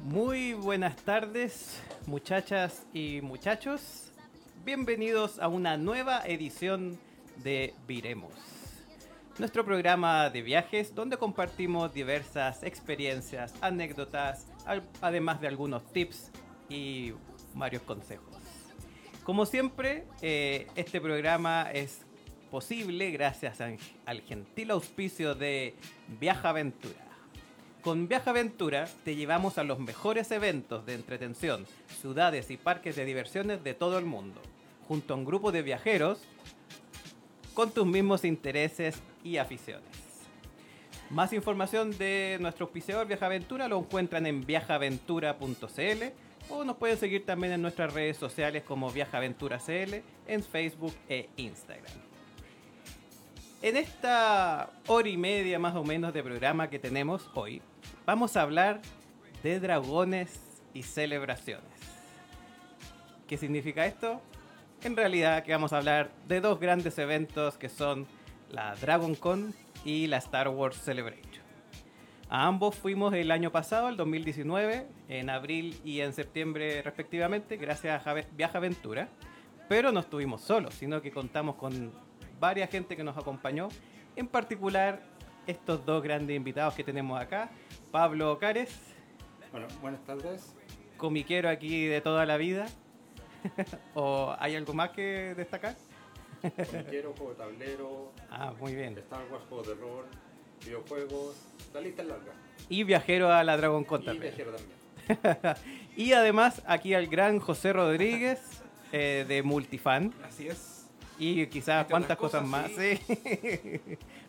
Muy buenas tardes, muchachas y muchachos. Bienvenidos a una nueva edición de Viremos. Nuestro programa de viajes donde compartimos diversas experiencias, anécdotas, además de algunos tips y varios consejos. Como siempre, eh, este programa es posible gracias al gentil auspicio de Viaja Aventura. Con Viaja Aventura te llevamos a los mejores eventos de entretención, ciudades y parques de diversiones de todo el mundo, junto a un grupo de viajeros con tus mismos intereses y aficiones. Más información de nuestro auspiciador Viaja Aventura lo encuentran en viajaventura.cl o nos pueden seguir también en nuestras redes sociales como Viaja Aventura CL en Facebook e Instagram. En esta hora y media más o menos de programa que tenemos hoy, vamos a hablar de dragones y celebraciones. ¿Qué significa esto? En realidad que vamos a hablar de dos grandes eventos que son la Dragon Con y la Star Wars Celebration. A ambos fuimos el año pasado, el 2019, en abril y en septiembre respectivamente, gracias a Viaja Aventura. Pero no estuvimos solos, sino que contamos con varias gente que nos acompañó. En particular, estos dos grandes invitados que tenemos acá. Pablo Cares, Bueno, buenas tardes. comiquero aquí de toda la vida. ¿O hay algo más que destacar? Comiquero, juego de tablero, Ah, muy bien. Star Wars, juegos de rol, videojuegos. La lista es larga. Y viajero a la Dragon Con Y también. viajero también. y además aquí al gran José Rodríguez eh, de Multifan. Así es. Y quizás Entre cuántas otras cosas, cosas, más. sí. Sí.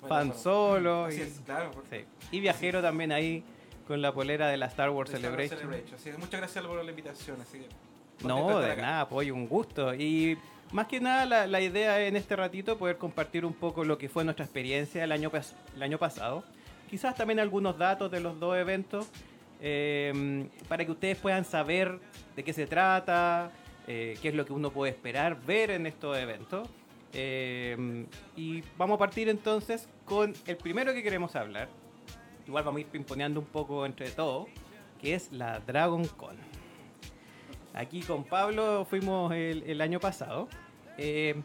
Bueno, Fan solo. Así Y, es, claro. por- sí. y viajero también ahí con la polera de la Star Wars de Star Wars Celebration. Así muchas gracias por la invitación. Así que, contento No, de acá. nada, apoyo, un gusto. Y más que nada la, la idea en este ratito poder compartir un poco lo que fue nuestra experiencia el año, el año pasado. Quizás también algunos datos de los dos eventos eh, para que ustedes puedan saber de qué se trata, eh, qué es lo que uno puede esperar ver en estos eventos. Eh, y vamos a partir entonces con el primero que queremos hablar. Igual vamos a ir pimponeando un poco entre todos, que es la Dragon Con. Aquí con Pablo fuimos el, año pasado. Eh,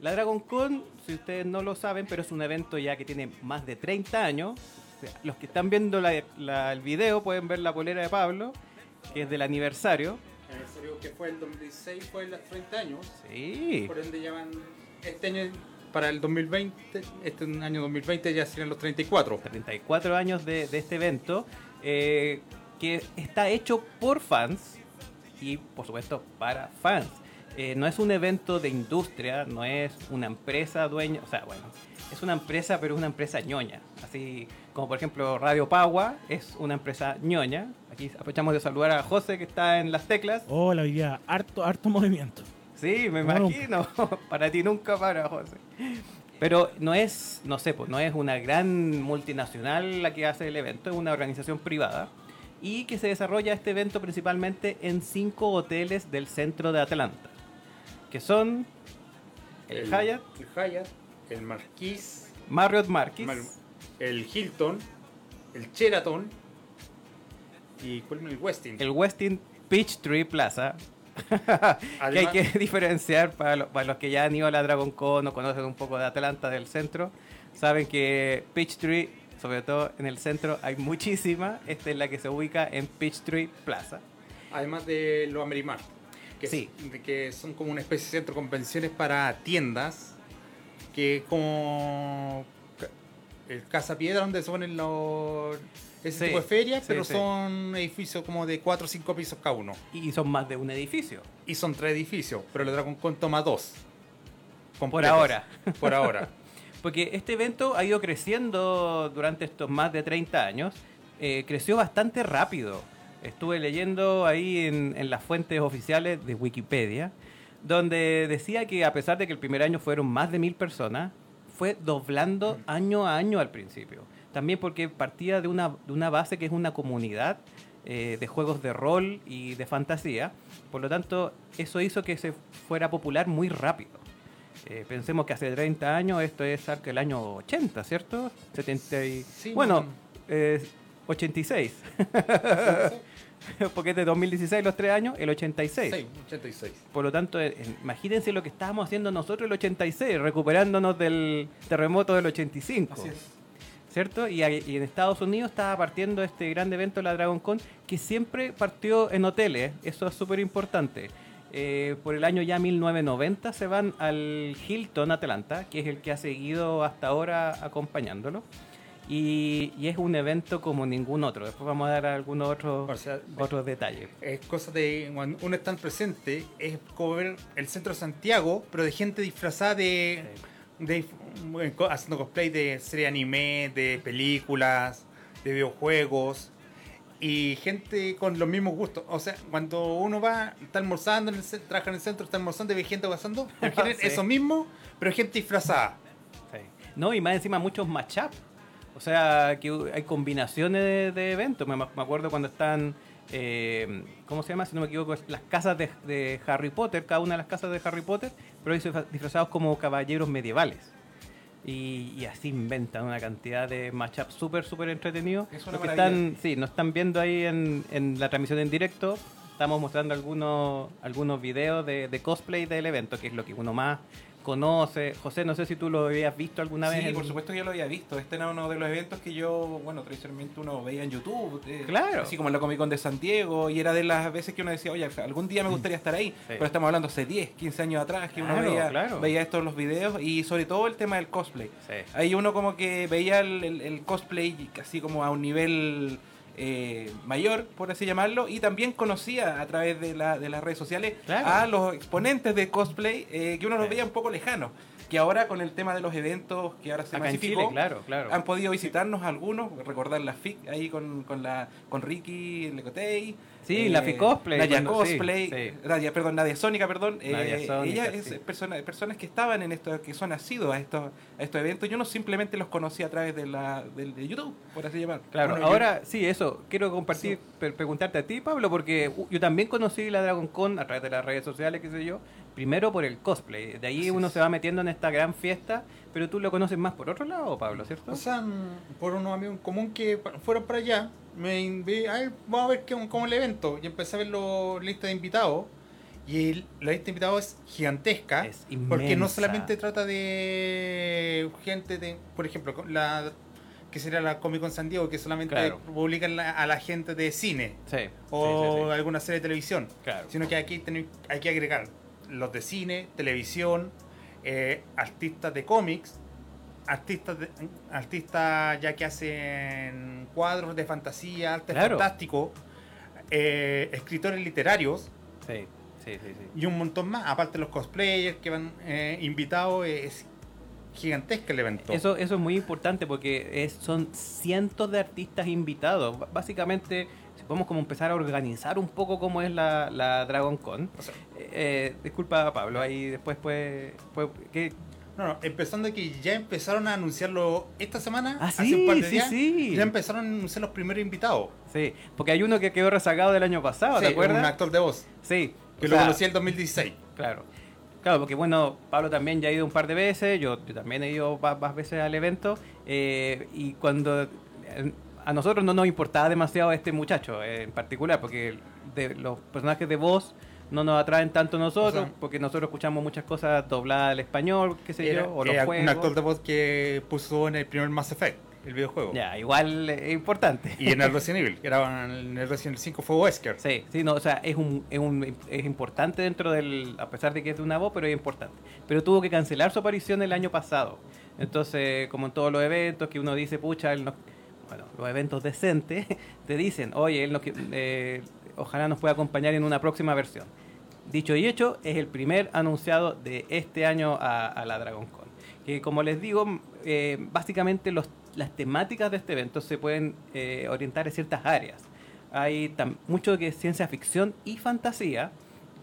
la Dragon Con, si ustedes no lo saben, pero es un evento ya que tiene más de 30 años. O los que están viendo la- el video pueden ver la polera de Pablo, que es del aniversario. Aniversario que fue el 2016 fue los 30 años. Sí. Por ende llevan este año para el 2020, este año 2020 ya serían los 34. 34 años de, de este evento, eh, que está hecho por fans y por supuesto para fans. Eh, no es un evento de industria, no es una empresa dueña, o sea, bueno, es una empresa, pero es una empresa ñoña. Así como por ejemplo Radio Pagua es una empresa ñoña. Aquí aprovechamos de saludar a José que está en las teclas. Hola, hoy día harto, harto movimiento. Sí, me imagino. para ti nunca para, José. Pero no es, no sé, pues no es una gran multinacional la que hace el evento, es una organización privada y que se desarrolla este evento principalmente en cinco hoteles del centro de Atlanta, que son el, Hyatt, El Hyatt, el Marquis, Marriott Marquis, Mar- el Hilton, el Sheraton y ¿cuál es el Westin. el Westin Peachtree Plaza. que hay que diferenciar para, lo- para los que ya han ido a la Dragon Con o conocen un poco de Atlanta del centro, saben que Peachtree, sobre todo en el centro, hay muchísima. Esta es la que se ubica en Peachtree Plaza. Además de los Amerimart, que, Sí. es- que son como una especie de centro de convenciones para tiendas, que es como el Casa Piedra donde se ponen los ese Sí, tipo de ferias, sí, pero sí. son edificios como de 4 o 5 pisos cada uno. Y son más de un edificio. Y son tres edificios, pero el Dragon Con toma dos. Por ahora. Por ahora. Porque este evento ha ido creciendo durante estos más de 30 años. eh, creció bastante rápido. Estuve leyendo ahí en, en las fuentes oficiales de Wikipedia, donde decía que a pesar de que el primer año fueron más de mil personas, fue doblando año a año al principio. También porque partía de una, de una base que es una comunidad eh, de juegos de rol y de fantasía. Por lo tanto, eso hizo que se fuera popular muy rápido. Eh, pensemos que hace 30 años, esto es del año 80, ¿cierto? 70 y- Sí, bueno, eh, 86. Porque es de 2016 los tres años, el 86. Sí, 86. Por lo tanto, eh, imagínense lo que estábamos haciendo nosotros el 86, recuperándonos del terremoto del 85. Así es. ¿Cierto? Y, y en Estados Unidos estaba partiendo este gran evento, la Dragon Con, que siempre partió en hoteles. Eso es súper importante. Eh, por el año ya 1990 se van al Hilton Atlanta, que es el que ha seguido hasta ahora acompañándolo. Y, y es un evento como ningún otro. Después vamos a dar algunos otros, O sea, otros detalles. es cosa de cuando uno está presente, es como ver el centro de Santiago, pero de gente disfrazada de, de- co- haciendo cosplay de serie anime, de películas, de videojuegos y gente con los mismos gustos. O sea, cuando uno va, está almorzando, en el, trabaja en el centro, está almorzando y ve gente pasando, Sí. eso mismo, pero gente disfrazada. Sí. No, y más encima muchos matchup. O sea, que hay combinaciones de, de eventos. Me, me acuerdo cuando están, eh, ¿cómo se llama? Si no me equivoco, las casas de, de Harry Potter, cada una de las casas de Harry Potter, pero disfra- disfrazados como caballeros medievales. Y, y así inventan una cantidad de matchups súper, súper entretenidos. Es Los que están, sí, nos están viendo ahí en, en la transmisión en directo. Estamos mostrando algunos, algunos videos de, de cosplay del evento, que es lo que uno más conoce. José, no sé si tú lo habías visto alguna vez. Sí, por supuesto que yo lo había visto. Este era uno de los eventos que yo, bueno, tradicionalmente uno veía en YouTube. eh, Claro. Así como en la Comic Con de Santiago. Y era de las veces que uno decía, oye, algún día me gustaría estar ahí. Pero estamos hablando hace 10, 15 años atrás que uno veía, claro. veía estos los videos. Y sobre todo el tema del cosplay. Sí. Ahí uno como que veía el, el- el cosplay casi como a un nivel eh, mayor, por así llamarlo, y también conocía a través de, la- de las redes sociales Claro. a los exponentes de cosplay eh, que uno los veía un poco lejanos. Que ahora con el tema de los eventos que ahora se Acá en masificó, Chile, claro, claro. han podido visitarnos algunos, recordar la FIC ahí con, con, la, con Ricky Lecotey. Eh, Sí, la FIC Cosplay, Nadia cuando- Cosplay, sí. Nadia, perdón, Nadia Sónica, perdón. Nadia eh, Sónica, ella es sí. persona- personas que estaban en esto, que son nacidos a estos, a estos eventos. Yo no simplemente los conocí a través de, la, del- de YouTube, por así llamar. Claro, Bueno, yo- ahora sí, eso. Quiero compartir, pre- preguntarte a ti, Pablo, porque yo también conocí la Dragon Con a través de las redes sociales, qué sé yo. Primero por el cosplay. De ahí Así uno es. se va metiendo en esta gran fiesta, pero tú lo conoces más por otro lado, Pablo, ¿cierto? O sea, mm, por unos amigos en común que fueron para allá, me invi- a ver, vamos a ver qué, cómo es el evento. Y empecé a ver la lista de invitados. Y el- la lista de invitados es gigantesca. Es porque no solamente trata de gente de, por ejemplo, la que sería la Comic Con San Diego, que solamente Claro. publican la- a la gente de cine sí. o sí, sí, sí. alguna serie de televisión. Claro. Sino que aquí ten- hay que agregar los de cine, televisión, eh, artistas de cómics, artistas de- artistas ya que hacen cuadros de fantasía, arte Claro. fantástico, eh, escritores literarios Sí, sí, sí, y un montón más. Aparte los cosplayers que van eh, invitados, es gigantesco el evento. Eso, eso es muy importante porque es, son cientos de artistas invitados. B- Básicamente, si podemos como empezar a organizar un poco cómo es la, la Dragon Con. O sea, Eh, disculpa, Pablo, ahí después pues... pues ¿qué? No, no, empezando que ya empezaron a anunciarlo esta semana, Ah, hace sí, un par de sí, días, sí. ya empezaron a anunciar los primeros invitados. Sí, porque hay uno que quedó rezagado del año pasado, ¿te acuerdas? un actor de voz, Sí. que o lo sea, conocí en el 2016. Claro. Claro, porque bueno, Pablo también ya ha ido un par de veces, yo, yo también he ido más veces al evento, eh, y cuando a nosotros no nos importaba demasiado este muchacho eh, en particular, porque de, los personajes de voz no nos atraen tanto a nosotros, O sea, porque nosotros escuchamos muchas cosas dobladas al español, qué sé Era, yo, o los era juegos. un actor de voz que puso en el primer Mass Effect, el videojuego. Ya, igual es importante. Y en el Resident Evil, que era en el Resident Evil 5 fue Wesker. Sí, sí, no, o sea, es un, es un es importante dentro del, a pesar de que es de una voz, pero es importante. Pero tuvo que cancelar su aparición el año pasado. Entonces, como en todos los eventos que uno dice, pucha, él no- bueno, los eventos decentes, te dicen, oye, él eh, ojalá nos pueda acompañar en una próxima versión. Dicho y hecho, es el primer anunciado de este año a, a la Dragon Con. Que como les digo, eh, básicamente los, las temáticas de este evento se pueden eh, orientar en ciertas áreas. Hay mucho que es ciencia ficción y fantasía,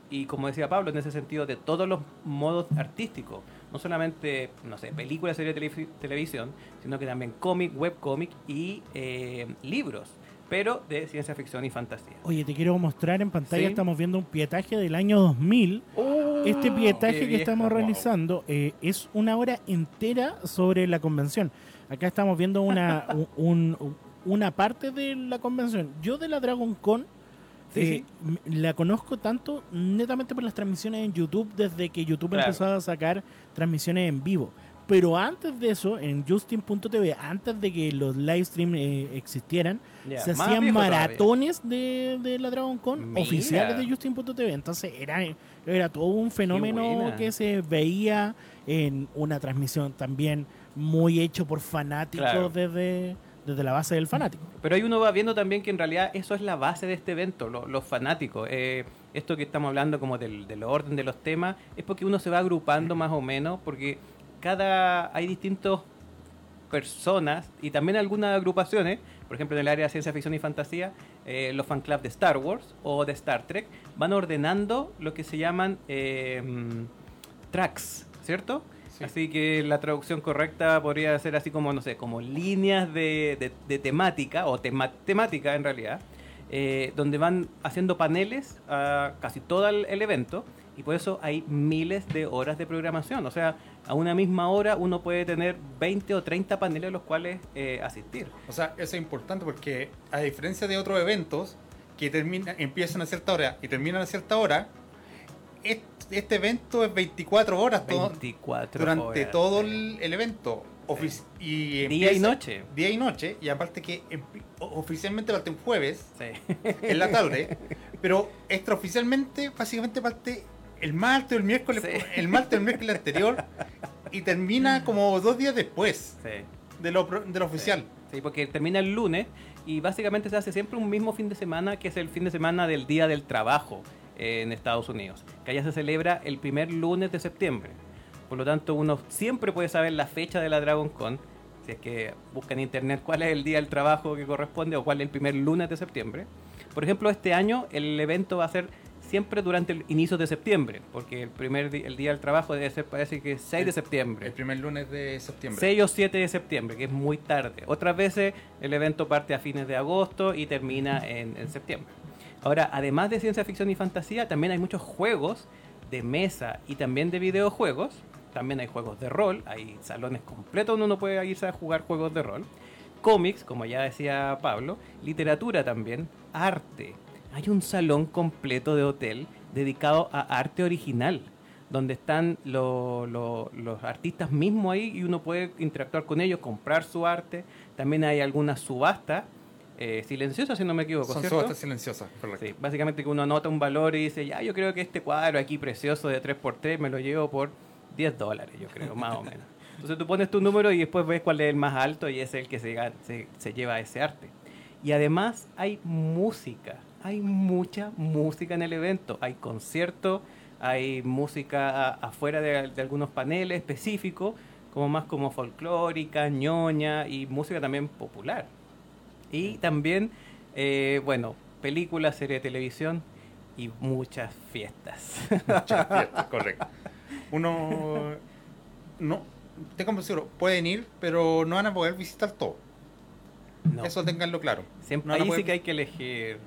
y como decía Pablo, en ese sentido, de todos los modos artísticos. No solamente, no sé, películas, serie de televi- televisión, sino que también cómic, webcómic y eh, libros, pero de ciencia ficción y fantasía. Oye, te quiero mostrar en pantalla, Sí. estamos viendo un pietaje del año 2000. ¡Oh! este pietaje que vieja, estamos wow. realizando eh, es una hora entera sobre la convención. Acá estamos viendo una, un- un- una parte de la convención. Yo de la Dragon Con Sí, eh, sí. la conozco tanto netamente por las transmisiones en YouTube desde que YouTube Claro. empezó a sacar transmisiones en vivo. Pero antes de eso, en Justin.tv, antes de que los live streams eh, existieran, se hacían maratones de, de la Dragon Con Mira. oficiales de Justin.tv. Entonces era, era todo un fenómeno que se veía en una transmisión también muy hecho por fanáticos Claro. desde, desde la base del fanático. Pero ahí uno va viendo también que en realidad eso es la base de este evento, lo- los fanáticos. Eh, esto que estamos hablando como del, del orden de los temas, es porque uno se va agrupando más o menos, porque cada hay distintos personas y también algunas agrupaciones, por ejemplo en el área de ciencia ficción y fantasía, eh, los fan club de Star Wars o de Star Trek van ordenando lo que se llaman eh, tracks, ¿cierto? Sí. Así que la traducción correcta podría ser así como, no sé, como líneas de, de- de temática, o tema- temática en realidad, eh, donde van haciendo paneles a casi todo el, el evento, y por eso hay miles de horas de programación. O sea, a una misma hora uno puede tener 20 o 30 paneles a los cuales eh, asistir. O sea, eso es importante porque a diferencia de otros eventos que termina, empiezan a cierta hora y terminan a cierta hora, est- este evento es 24 horas todo- 24 durante horas, todo el, el evento. Y Día y noche. Día y noche, y aparte que oficialmente parte un jueves Sí. en la tarde, pero extraoficialmente básicamente parte el martes o el miércoles, Sí. el martes o el miércoles anterior y termina como dos días después de lo, de lo oficial. Sí, porque termina el lunes y básicamente se hace siempre un mismo fin de semana que es el fin de semana del Día del Trabajo en Estados Unidos, que allá se celebra el primer lunes de septiembre. Por lo tanto, uno siempre puede saber la fecha de la Dragon Con, si es que busca en internet cuál es el día del trabajo que corresponde o cuál es el primer lunes de septiembre. Por ejemplo, este año el evento va a ser siempre durante el inicio de septiembre, porque el primer el día del trabajo debe ser, parece que 6 de septiembre. El primer lunes de septiembre. 6 o 7 de septiembre, que es muy tarde. Otras veces el evento parte a fines de agosto y termina en, en septiembre. Ahora, además de ciencia ficción y fantasía, también hay muchos juegos de mesa y también de videojuegos. También hay juegos de rol, hay salones completos donde uno puede irse a jugar juegos de rol. Cómics, como ya decía Pablo, literatura también, arte. Hay un salón completo de hotel dedicado a arte original, donde están lo- lo- los artistas mismos ahí y uno puede interactuar con ellos, comprar su arte. También hay algunas subastas eh, silenciosas, si no me equivoco, Son subastas silenciosas, correcto. Sí, básicamente que uno anota un valor y dice, ya, yo creo que este cuadro aquí precioso de 3x3 me lo llevo por 10 dólares, yo creo, más o menos. Entonces tú pones tu número y después ves cuál es el más alto y es el que se, se, se lleva ese arte. Y además hay música, hay mucha música en el evento, hay conciertos, hay música afuera de, de algunos paneles específicos, como más como folclórica, ñoña y música también popular. Y también, eh, bueno, películas, serie de televisión y muchas fiestas. Muchas fiestas, correcto. Uno no te como seguro, pueden ir, pero no van a poder visitar todo. No. Eso tenganlo claro. Siempre, no ahí poder- sí que hay que elegir.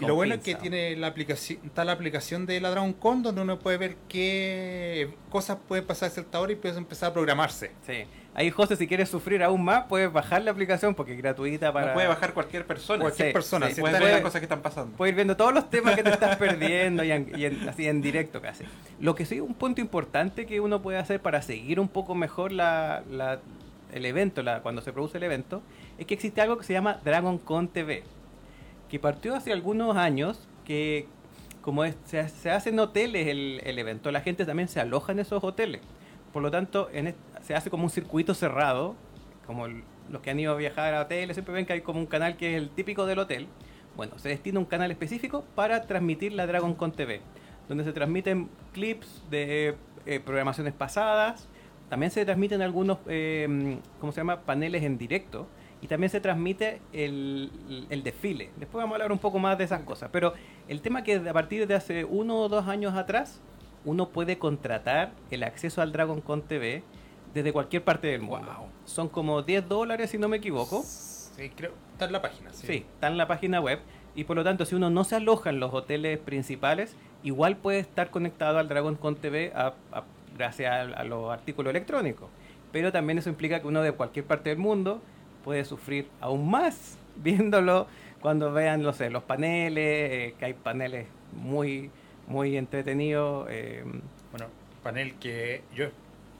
Y lo bueno es que tiene la aplicación, está la aplicación de la Dragon Con donde uno puede ver qué cosas pueden pasar a cierta hora y puedes empezar a programarse. Sí. Ahí, José, si quieres sufrir aún más, puedes bajar la aplicación porque es gratuita para. Puede bajar cualquier persona. Cualquier Sí, persona. sí, si Puedes ver las la- cosas que están pasando. Puedes ir viendo todos los temas que te estás perdiendo y, en- y en- así en directo casi. Lo que sí, un punto importante que uno puede hacer para seguir un poco mejor la, la- el evento, la, cuando se produce el evento, es que existe algo que se llama Dragon Con TV, que partió hace algunos años, que como se, se hace en hoteles el, el evento, la gente también se aloja en esos hoteles. Por lo tanto, se hace como un circuito cerrado, como los que han ido a viajar a hoteles siempre ven que hay como un canal que es el típico del hotel. Bueno, se destina un canal específico para transmitir la Dragon Con TV, donde se transmiten clips de eh, programaciones pasadas, también se transmiten algunos, eh, ¿cómo se llama?, paneles en directo, y también se transmite el, el desfile. Después vamos a hablar un poco más de esas cosas, pero el tema que a partir de hace uno o dos años atrás, uno puede contratar el acceso al Dragon Con TV desde cualquier parte del mundo. Wow. Son como 10 dólares, si no me equivoco. Sí, creo. Está en la página. Sí. Sí, está en la página web. Y por lo tanto, si uno no se aloja en los hoteles principales, igual puede estar conectado al Dragon Con TV a- a- gracias a, a los artículos electrónicos. Pero también eso implica que uno de cualquier parte del mundo puede sufrir aún más viéndolo cuando vean, no sé, los paneles, eh, que hay paneles muy, muy entretenidos. eh, Bueno, panel que yo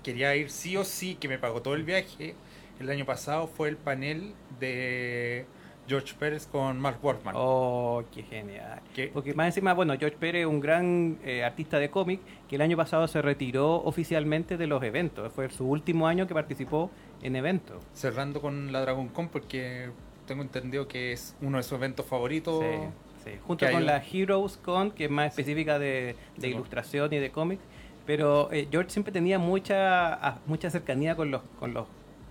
quería ir sí o sí, que me pagó todo el viaje. El año pasado fue el panel de George Pérez con Mark Workman. Oh, qué genial. Que- Porque más encima, bueno, George Pérez es un gran eh, artista de cómic que el año pasado se retiró oficialmente de los eventos. Fue su último año que participó en eventos. Cerrando con la Dragon Con porque tengo entendido que es uno de sus eventos favoritos. Sí, sí. Junto con hay- la Heroes Con, que es más específica de, de Sí, ilustración y de cómic. Pero eh, George siempre tenía mucha a- mucha cercanía con los con los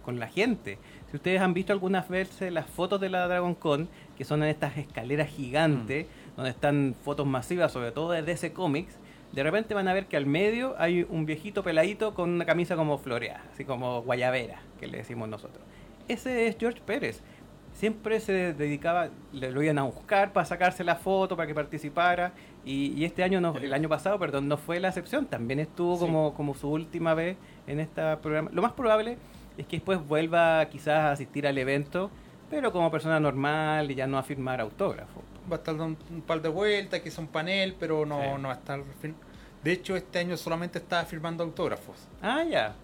con la gente. Si ustedes han visto algunas veces las fotos de la Dragon Con, que son en estas escaleras gigantes, Mm. donde están fotos masivas, sobre todo de DC Comics, de repente van a ver que al medio hay un viejito peladito con una camisa como floreada, así como guayabera, que le decimos nosotros. Ese es George Pérez. Siempre se dedicaba, le lo iban a buscar para sacarse la foto, para que participara. Y, y este año, no, el año pasado, perdón, no fue la excepción. También estuvo Sí. como, como su última vez en este programa. Lo más probable es que después vuelva quizás a asistir al evento, pero como persona normal y ya no a firmar autógrafo. Va a estar dando un, par de vueltas, que es un panel, pero no, Sí. no va a estar. De hecho, este año solamente estaba firmando autógrafos. Ah, ya.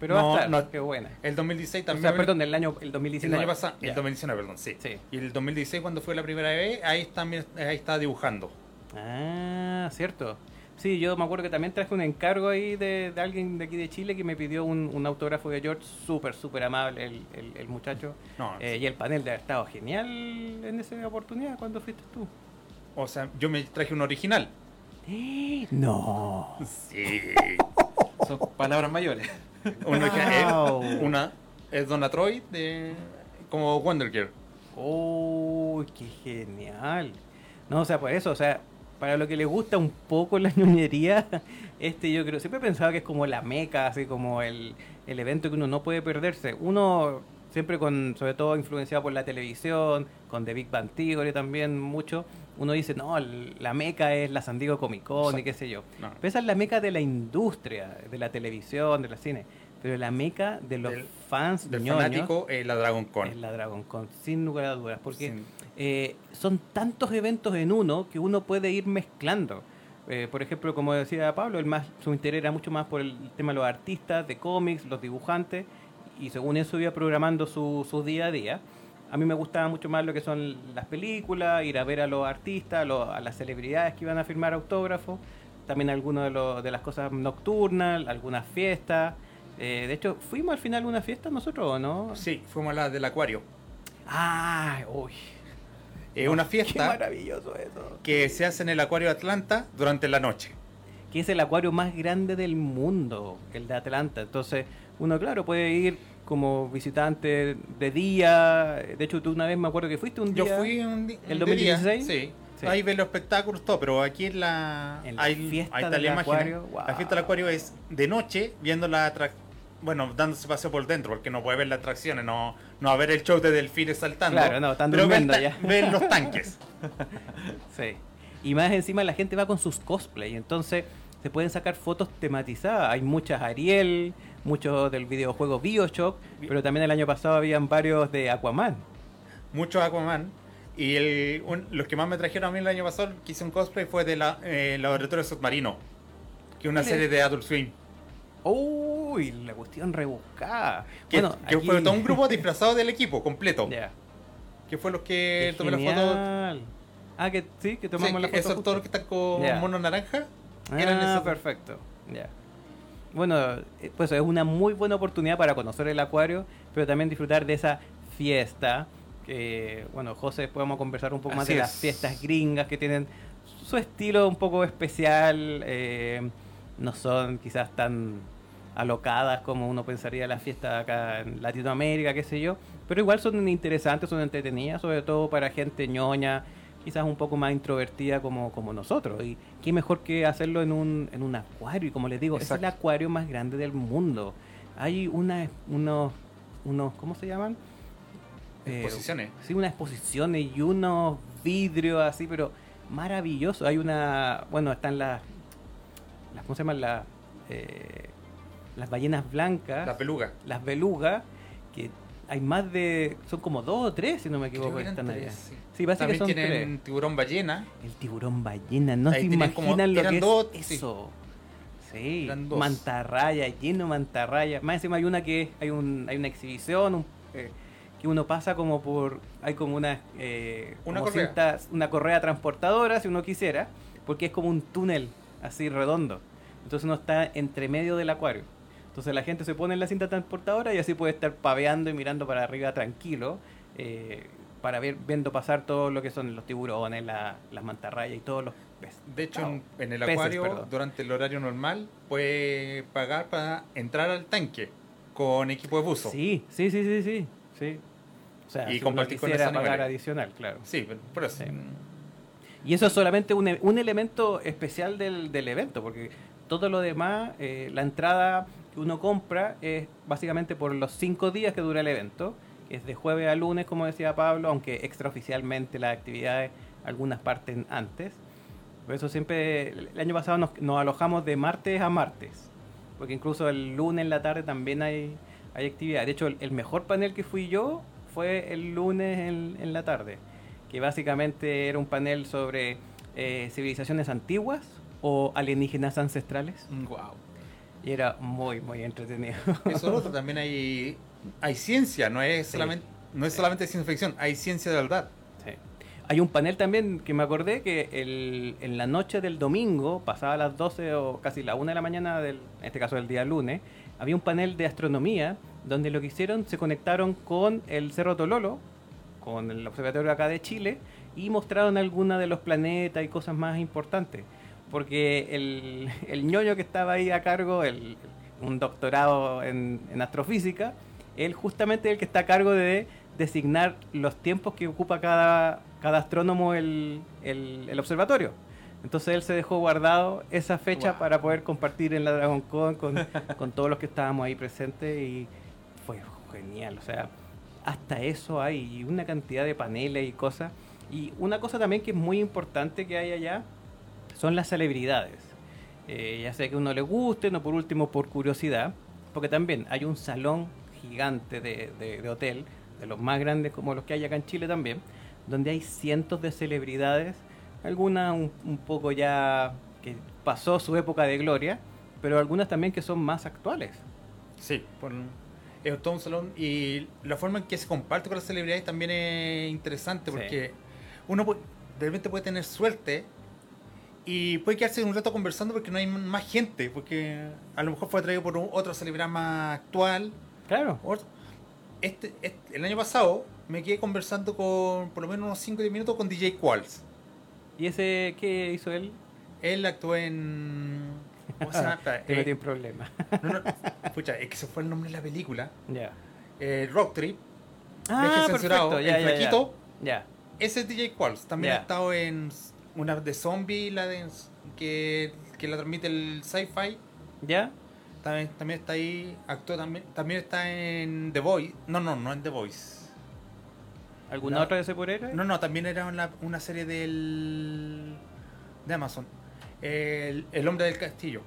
Pero No, va a estar, no. qué buena. El 2016 O también. sea, perdón, el año el El 2019. año pasado, el 2019, perdón, sí. Sí. Y el 2016 cuando fue la primera vez, ahí también ahí estaba dibujando. Ah, cierto. Sí, yo me acuerdo que también traje un encargo ahí de, de alguien de aquí de Chile que me pidió un, un autógrafo de George, súper, súper amable el, el- el muchacho. No, Eh, y el panel de haber estado genial en esa oportunidad cuando fuiste tú. o sea, yo me traje un original. No. Sí. Son palabras mayores. Wow. eh, una es Donatroid de como Wonder Girl. ¡Oh, qué genial! No, o sea, por eso, o sea, para lo que le gusta un poco la ñoñería, este yo creo, siempre he pensado que es como la meca, así como el, el evento que uno no puede perderse. Uno siempre con, sobre todo influenciado por la televisión, con The Big Bang Theory también mucho, uno dice, no, la meca es la San Diego Comic Con y qué sé yo. No. Pero esa es la meca de la industria, de la televisión, de la cine. Pero la meca de los Del- fans Del ñoños fanático, eh, la Dragon Con. es la Dragon Con, sin lugar a dudas, porque Sin- eh, son tantos eventos en uno que uno puede ir mezclando. Eh, por ejemplo, como decía Pablo, el más, su interés era mucho más por el tema de los artistas, de cómics, los dibujantes, y según eso iba programando su, su día a día. A mí me gustaba mucho más lo que son las películas, ir a ver a los artistas, a, los- a las celebridades que iban a firmar autógrafos, también algunas de, de las cosas nocturnas, algunas fiestas. Eh, de hecho, fuimos al final a una fiesta nosotros, ¿o no? Sí, fuimos a la del acuario. Ah, uy. Es una Qué fiesta maravilloso eso. que se hace en el acuario de Atlanta durante la noche. Que es el acuario más grande del mundo, el de Atlanta. Entonces, uno, claro, puede ir como visitante de día. De hecho, tú una vez me acuerdo que fuiste un día. Yo fui un di- ¿El un de día, 2016? Sí. Sí. Ahí ven los espectáculos, todo, pero aquí en la, En la hay- fiesta del acuario, wow. La fiesta del acuario es de noche, viendo la atracción. Bueno, dándose paseo por dentro, porque no puede ver las atracciones, no, no va a ver el show de delfines saltando. Claro, no, están pero ven, durmiendo ta- ya. ven los tanques. Sí. Y más encima la gente va con sus cosplay, entonces se pueden sacar fotos tematizadas. Hay muchas Ariel, muchos del videojuego Bioshock, pero también el año pasado habían varios de Aquaman. Muchos Aquaman. Y el, un- los que más me trajeron a mí el año pasado, que hice un cosplay, fue de la eh, Laboratorio Submarino, que es una ¿Cuál serie de Adult Swim. Uy, la cuestión rebuscada. Que, bueno, que aquí- fue todo un grupo disfrazado del equipo completo. Ya. Que fue los que tomé la foto. genial. Ah, que sí, que tomamos Sí, la foto. esos todos los que están con mono naranja. Ah, eran esos- perfecto. Ya. Bueno, eh, pues es una muy buena oportunidad para conocer el acuario, pero también disfrutar de esa fiesta. Que, bueno, José, después vamos a conversar un poco más de es. las fiestas gringas que tienen su estilo un poco especial. eh, no son quizás tan alocadas como uno pensaría las fiestas acá en Latinoamérica, qué sé yo. Pero igual son interesantes, son entretenidas, sobre todo para gente ñoña, quizás un poco más introvertida como, como nosotros. Y qué mejor que hacerlo en un, en un acuario. Y como les digo, es el acuario más grande del mundo. Hay una, unos, unos, ¿cómo se llaman? Eh, Exposiciones. sí, unas exposiciones y unos vidrios así, pero maravilloso. Hay una, bueno, están las, las ¿cómo se llaman? Las, eh, las ballenas blancas, La peluga. las belugas, que hay más de, son como dos o tres, si no me equivoco, que están tres, allá. sí. Sí, parece que También son tienen tiburón ballena. tres. El tiburón ballena, no Ahí se tenían como- imaginan lo que dos, es sí. eso. Sí, mantarraya, lleno de mantarraya. Más encima hay una que hay un hay una exhibición un- eh, que uno pasa como por hay como una eh, Una como correa. una correa transportadora si uno quisiera, porque es como un túnel así redondo. Entonces uno está entre medio del acuario. Entonces la gente se pone en la cinta transportadora y así puede estar paveando y mirando para arriba tranquilo eh, para ver viendo pasar todo lo que son los tiburones, la- las mantarrayas y todos los peces. De hecho, en, en el Peces, acuario, perdón. durante el horario normal, puede pagar para entrar al tanque con equipo de buzo. Sí, sí, sí, sí, sí. sí. O sea, Y si uno compartir con quisiera esos pagar animales. adicional, claro. Sí, pero por eso. Sí. Y eso es solamente un, e- un elemento especial del, del evento, porque todo lo demás, eh, la entrada que uno compra es básicamente por los cinco días que dura el evento, que es de jueves a lunes, como decía Pablo, aunque extraoficialmente las actividades algunas parten antes. Por eso siempre, el año pasado nos, alojamos de martes a martes, porque incluso el lunes en la tarde también hay, hay actividad. De hecho, el, el mejor panel que fui yo fue el lunes en, en la tarde, que básicamente era un panel sobre eh, civilizaciones antiguas o alienígenas ancestrales. Wow. Y era muy, muy entretenido. Eso es otro, también hay, hay ciencia, no es, Sí. solamente, no es solamente ciencia ficción, hay ciencia de verdad. Sí. Hay un panel también que me acordé que el, en la noche del domingo, pasada las 12 o casi la 1 de la mañana, del, en este caso del día lunes, había un panel de astronomía donde lo que hicieron se conectaron con el Cerro Tololo, con el observatorio acá de Chile, y mostraron algunos de los planetas y cosas más importantes. Porque el, el ñoño que estaba ahí a cargo, el, un doctorado en, en astrofísica, él justamente es el que está a cargo de designar los tiempos que ocupa cada, cada astrónomo el, el- el observatorio. Entonces él se dejó guardado esa fecha Wow. para poder compartir en la DragonCon con, con todos los que estábamos ahí presentes y fue genial. O sea, hasta eso hay y una cantidad de paneles y cosas. Y una cosa también que es muy importante que hay allá son las celebridades. Eh, ya sea que a uno le guste, no por último por curiosidad, porque también hay un salón gigante de, de- de hotel, de los más grandes como los que hay acá en Chile también, donde hay cientos de celebridades, algunas un, un poco ya que pasó su época de gloria, pero algunas también que son más actuales. Sí, por- es todo un salón y la forma en que se comparte con las celebridades también es interesante Sí. porque uno puede- de repente puede tener suerte y puede quedarse un rato conversando porque no hay más gente, porque a lo mejor fue atraído por otra celebridad más actual. Claro. Este, este- el año pasado me quedé conversando con por lo menos unos 5 o 10 minutos con DJ Qualls. ¿Y ese qué hizo él? Él actuó en... ¿Cómo se llama? Te metí en problemas. no, no, pucha, es que se fue el nombre de la película. ya. Eh, Rock Trip. Ah, censurado, perfecto, ya, el ya, ya. flaquito. Ya. Ese es DJ Qualls. También ha estado en una de zombie, la de que, que la transmite el sci-fi. ¿Ya? También, también está ahí. Actuó también. También está en The Voice. No, no, no en The Voice. ¿Alguna No. otra de ese por héroe? No, no, también era una, una serie del de Amazon. El, el hombre del castillo.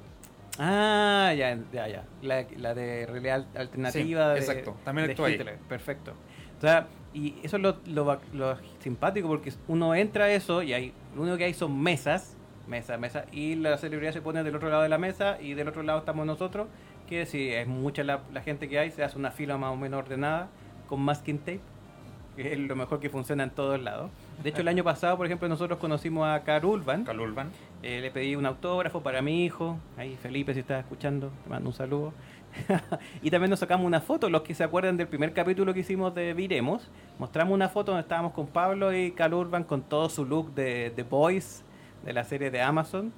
Ah, ya, ya, ya. La, la de realidad alternativa Sí, de, exacto. También de. Hitler. Perfecto. O sea, y eso es lo, lo, lo simpático porque uno entra a eso y hay, lo único que hay son mesas, mesa, mesa, y la celebridad se pone del otro lado de la mesa y del otro lado estamos nosotros, que si es mucha la, la gente que hay, se hace una fila más o menos ordenada con masking tape, que es lo mejor que funciona en todos lados. De hecho, el año pasado, por ejemplo, nosotros conocimos a Carl Urban, Carl Urban. eh, le pedí un autógrafo para mi hijo. Ahí, Felipe, si estás escuchando, te mando un saludo. y también nos sacamos una foto. Los que se acuerdan del primer capítulo que hicimos de Viremos, mostramos una foto donde estábamos con Pablo y Cal Urban con todo su look de The Boys, de la serie de Amazon.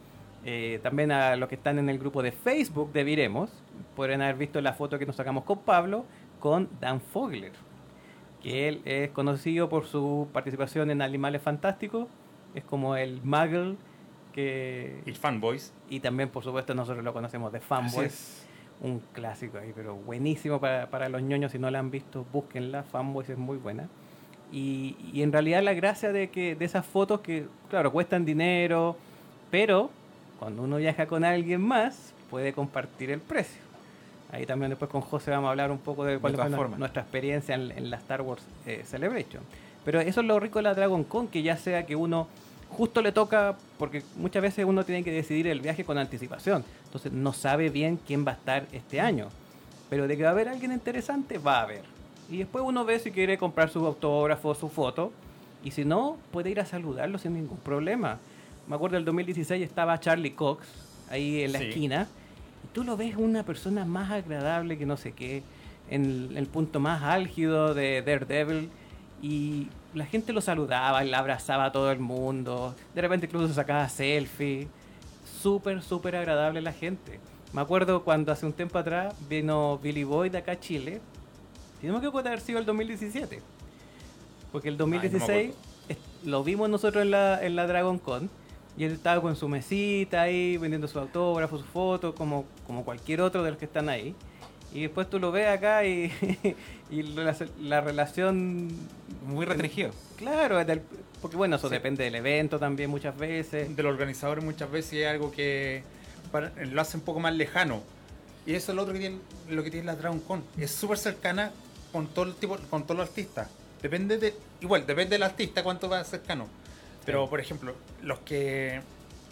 Eh, también a los que están en el grupo de Facebook de Viremos, pueden haber visto la foto que nos sacamos con Pablo con Dan Fogler, que él es conocido por su participación en Animales Fantásticos. Es como el Muggle que Y Fanboys. y también por supuesto nosotros lo conocemos de Fanboys un clásico ahí pero buenísimo para, para los ñoños si no la han visto búsquenla Fanboys es muy buena Y, y en realidad la gracia de que de esas fotos que, claro, cuestan dinero, pero cuando uno viaja con alguien más, puede compartir el precio. Ahí también después con José vamos a hablar un poco de cuál fue formas. nuestra experiencia en, en la Star Wars eh, Celebration. Pero eso es lo rico de la Dragon Con, que ya sea que uno justo le toca, porque muchas veces uno tiene que decidir el viaje con anticipación. Entonces no sabe bien quién va a estar este año. Pero de que va a haber alguien interesante, va a haber. Y después uno ve si quiere comprar su autógrafo, su foto. Y si no, puede ir a saludarlo sin ningún problema. Me acuerdo del 2016 estaba Charlie Cox ahí en la Sí. esquina. Tú lo ves una persona más agradable que no sé qué, en el punto más álgido de Daredevil. Y la gente lo saludaba, le abrazaba a todo el mundo. De repente incluso sacaba selfie. Súper, súper agradable la gente. Me acuerdo cuando hace un tiempo atrás vino Billy Boy de acá a Chile. Si no me equivoco, haber sido el 2017. Porque el 2016 es- lo vimos nosotros en la, en la Dragon Con. Y él estaba con su mesita ahí, vendiendo su autógrafo, su foto, como, como cualquier otro de los que están ahí. Y después tú lo ves acá y, y la, la relación... Muy restringido. Claro, del- porque bueno, eso Sí. depende del evento también muchas veces. de los organizadores muchas veces es algo que para- lo hace un poco más lejano. Y eso es lo otro que tiene, lo que tiene la Dragon Con. Es súper cercana con todo el tipo, con todos los artistas. Depende de, igual, depende del artista cuánto va cercano. Pero por ejemplo, los que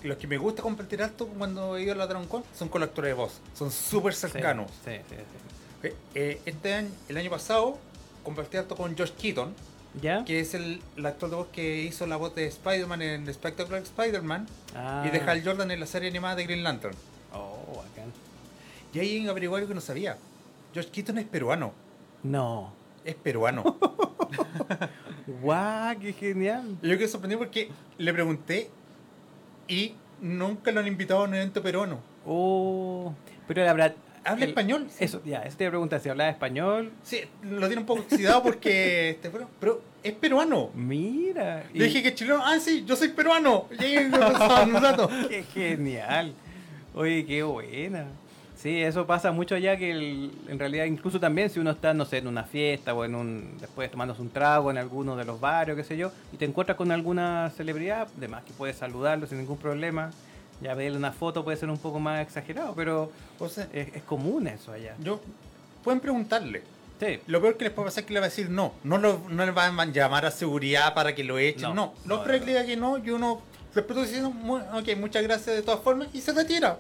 los que me gusta compartir alto cuando he ido a la Dragon Con son con los actores de voz. Son súper cercanos. Sí, sí, sí. Eh, este año, el año pasado, compartí alto con Josh Keaton, ¿Ya? que es el, el actor de voz que hizo la voz de Spider-Man en The Spectacular Spider-Man Ah. y de Hal Jordan en la serie animada de Green Lantern. Oh, bacán. Y ahí averigué algo que no sabía. Josh Keaton es peruano. No. Es peruano. ¡Guau! ¡Qué genial! Yo quedé sorprendido porque le pregunté y nunca lo han invitado a un evento peruano. Oh, pero la verdad. Habla el- español. sí. Eso, ya, eso te iba a preguntar si hablaba español. Sí, lo tiene un poco oxidado porque este, pero, pero es peruano. Mira. y- Le dije que es chileno. Ah, sí, yo soy peruano. Y ahí me un rato. ¡Qué genial! Oye, qué buena. Sí, eso pasa mucho allá que el- en realidad incluso también si uno está, no sé, en una fiesta o en un después tomándose un trago en alguno de los barrios, qué sé yo, y te encuentras con alguna celebridad, además que puedes saludarlo sin ningún problema. Ya verle una foto puede ser un poco más exagerado, pero O sea, es, es común eso allá. yo, pueden preguntarle. Sí. Lo peor que les puede pasar es que le va a decir no. No, lo, no le van a llamar a seguridad para que lo echen. No, No, no, es no, que le diga que no y uno diciendo, "Mu- ok, muchas gracias de todas formas y se retira.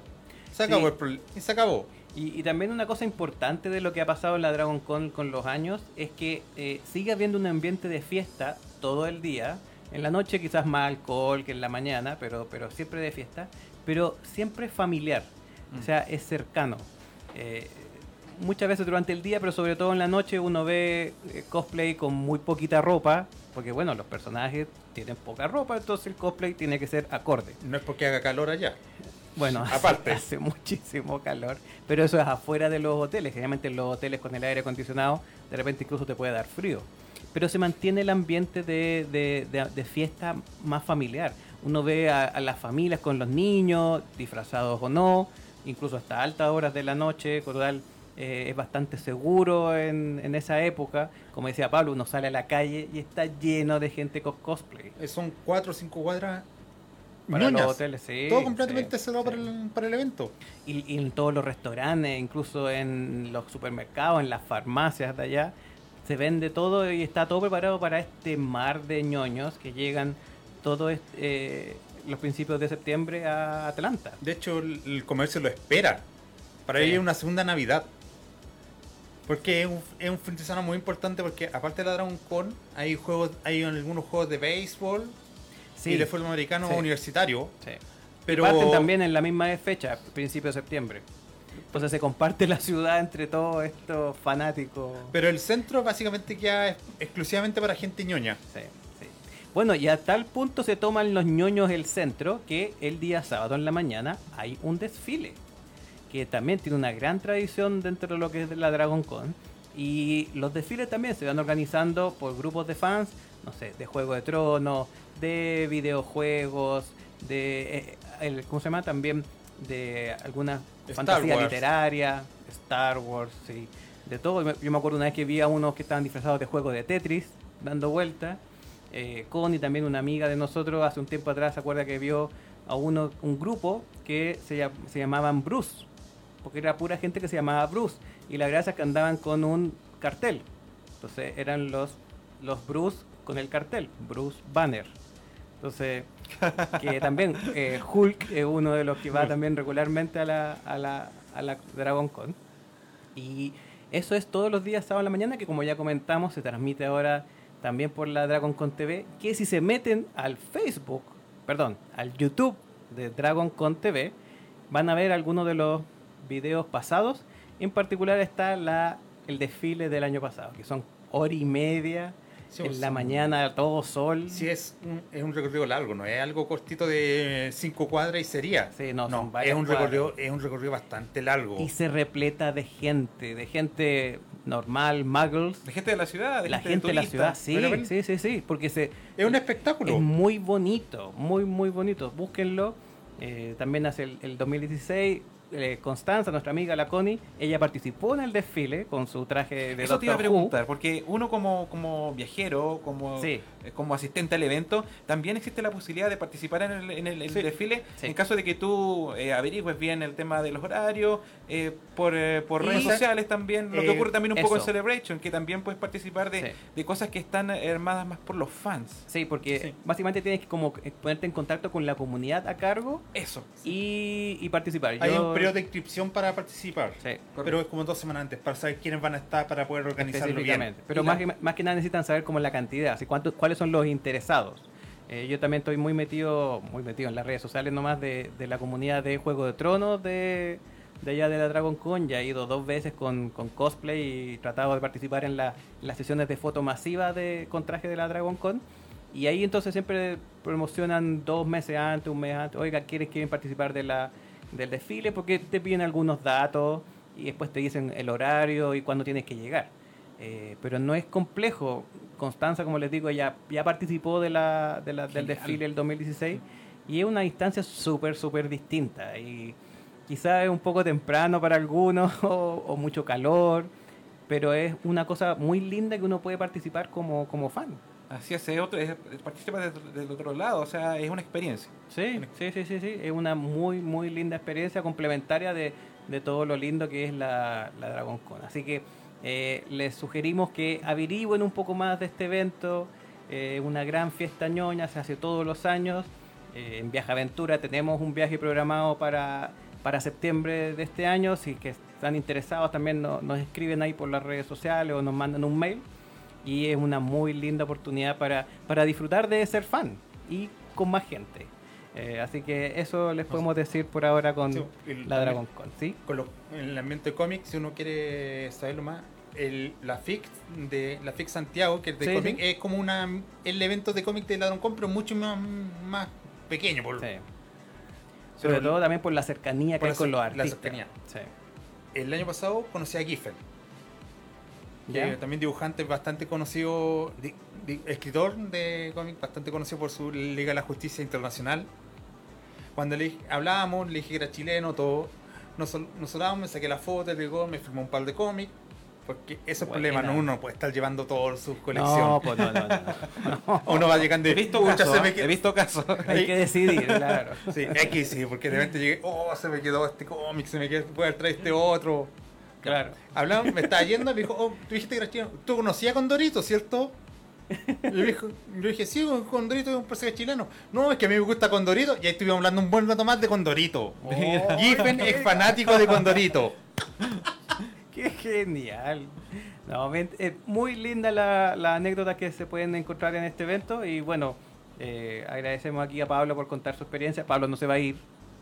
Se acabó Sí. el problema. Y se acabó. Y, y también una cosa importante de lo que ha pasado en la Dragon Con con los años es que eh, sigue habiendo un ambiente de fiesta todo el día. En la noche quizás más alcohol que en la mañana, pero, pero siempre de fiesta. Pero siempre familiar. O sea, es cercano. Eh, muchas veces durante el día, pero sobre todo en la noche uno ve eh, cosplay con muy poquita ropa. Porque bueno, los personajes tienen poca ropa, entonces el cosplay tiene que ser acorde. No es porque haga calor allá. Bueno, Aparte. hace muchísimo calor, pero eso es afuera de los hoteles. Generalmente en los hoteles con el aire acondicionado, de repente incluso te puede dar frío. Pero se mantiene el ambiente de, de- de- de fiesta más familiar. Uno ve a, a las familias con los niños, disfrazados o no, incluso hasta altas horas de la noche, cual, eh, es bastante seguro en, en esa época. Como decía Pablo, uno sale a la calle y está lleno de gente con cosplay. Eh, Son cuatro o cinco cuadras. Para los hoteles, sí. Todo completamente sí, cerrado sí. para, el, para el evento. Y, y en todos los restaurantes, incluso en los supermercados, en las farmacias de allá, se vende todo y está todo preparado para este mar de ñoños que llegan todos eh, los principios de septiembre a Atlanta. De hecho, el, el comercio lo espera. Para Sí. ir una segunda Navidad. Porque es un, es un fin de semana muy importante porque aparte de la Dragon Con, hay juegos, hay algunos juegos de béisbol y de fútbol americano Sí. universitario. Sí. Pero Parten también en la misma fecha, principio de septiembre. Entonces se comparte la ciudad entre todos estos fanáticos. Pero el centro básicamente queda ex- exclusivamente para gente ñoña. Sí, sí. Bueno, y a tal punto se toman los ñoños el centro que el día sábado en la mañana hay un desfile que también tiene una gran tradición dentro de lo que es la Dragon Con. Y los desfiles también se van organizando por grupos de fans, no sé, de Juego de Tronos, de videojuegos, de, eh, el, ¿cómo se llama? También de alguna Star fantasía Wars. literaria, Star Wars, sí, de todo. Yo me- acuerdo una vez que vi a unos que estaban disfrazados de juegos de Tetris, dando vuelta. Eh, Connie, también una amiga de nosotros, hace un tiempo atrás, se acuerda que vio a uno, un grupo que se, se llamaban Bruce, porque era pura gente que se llamaba Bruce. Y la gracia es que andaban con un cartel. Entonces eran los, los Bruce con el cartel, Bruce Banner. Entonces, que también eh, Hulk es uno de los que va también regularmente a la, a la, a la Dragon Con. Y eso es todos los días sábado en la mañana, que como ya comentamos, se transmite ahora también por la Dragon Con TV, que si se meten al Facebook, perdón, al YouTube de Dragon Con TV, van a ver algunos de los videos pasados. En particular está la, el desfile del año pasado, que son hora y media Sí, en pues, la mañana, todo sol. Sí, es un, es un recorrido largo, no es algo cortito de cinco cuadras y sería. Sí, no, son es un cuadras. recorrido, es un recorrido bastante largo. Y se repleta de gente, de gente normal, muggles, De gente de la ciudad, de la gente, gente de la ciudad. Sí, sí, sí, sí, porque se, Es un espectáculo. es muy bonito, muy, muy bonito. Búsquenlo. Eh, también hace el, el 2016. Eh, Constanza, nuestra amiga la Connie, ella participó en el desfile con su traje de Eso te iba a Doctor Who. preguntar, porque uno como, como viajero, como, Sí. Eh, como asistente al evento, también existe la posibilidad de participar en el, en el- el Sí. desfile Sí. en caso de que tú eh, averigües bien el tema de los horarios, eh, por, eh, por Y- redes sociales también, lo que ocurre también un poco en. Celebration, que también puedes participar de, Sí. de cosas que están armadas más por los fans. Sí, porque Sí. básicamente tienes que como ponerte en contacto con la comunidad a cargo Eso. y, y participar. Hay Yo- un periodo de inscripción para participar. Sí. Pero es como dos semanas antes, para saber quiénes van a estar, para poder organizarlo bien. Pero más, la- que, más que nada necesitan saber cómo es la cantidad, así cuántos, cuáles son los interesados. Eh, yo también estoy muy metido, muy metido en las redes sociales nomás de, de la comunidad de Juego de Tronos de, de allá de la Dragon Con. Ya he ido dos veces con, con cosplay y tratado de participar en, la- en las sesiones de foto masiva de, con traje de la Dragon Con. Y ahí entonces siempre promocionan dos meses antes, un mes antes. Oiga, ¿quieres quieren participar de la, del desfile? Porque te piden algunos datos y después te dicen el horario y cuándo tienes que llegar. Eh, pero no es complejo. Constanza, como les digo, ya, ya participó de la, de la- del desfile el 2016 y es una instancia súper, súper distinta. Y quizás es un poco temprano para algunos o, o mucho calor, pero es una cosa muy linda que uno puede participar como, como fan. Así es, es otro, es, participa del, del otro lado, o sea, es una experiencia. Sí, sí, sí, sí, sí. Es una muy, muy linda experiencia complementaria de, de todo lo lindo que es la, la Dragon Con. Así que eh, les sugerimos que averigüen un poco más de este evento. Eh, una gran fiesta ñoña, se hace todos los años. Eh, en Viaje Aventura tenemos un viaje programado para, para septiembre de este año. Si que están interesados también no- nos escriben ahí por las redes sociales o nos mandan un mail. Y es una muy linda oportunidad para, para disfrutar de ser fan y con más gente. Eh, así que eso les podemos decir por ahora con Sí, el- la Dragon Con, ¿sí? Con lo- en el ambiente de cómics, si uno quiere saberlo más, el, la FIC de la FIC Santiago, que es de Sí, cómic, sí. es como una el evento de cómic de Ladrón Con, pero mucho más, más pequeño. Por, Sí. pero Sobre todo también por la cercanía que hay con los cer- la artistas. cercanía. El año pasado conocí a Giffen, también dibujante bastante conocido, di- di- escritor de cómic, bastante conocido por su Liga de la Justicia Internacional. Cuando le hablábamos, le dije que era chileno, todo. Nos, nos hablábamos, me saqué la foto, me firmó un par de cómics. Porque ese es el problema, ¿no? uno puede estar llevando todas sus colecciones. No, pues no, no, no. no. Uno va llegando y He visto "Pucha, casos, se me ¿eh? quedó-". he visto casos. Hay que decidir, claro. Sí, X sí, porque de repente llegué, oh, se me quedó este cómic, se me quedó, voy a traer este otro. Claro. Hablamos, me estaba yendo, me dijo, oh, tú dijiste que eras chileno. ¿Tú conocías a Condorito, cierto? Y yo dije, sí, Condorito es un personaje chileno. No, es que a mí me gusta Condorito. Y ahí estuvimos hablando un buen rato más de Condorito. Oh. Giffen es fanático de Condorito. Qué genial. No, es muy linda la, la anécdota que se pueden encontrar en este evento y bueno, eh, agradecemos aquí a Pablo por contar su experiencia. Pablo no se va a ir,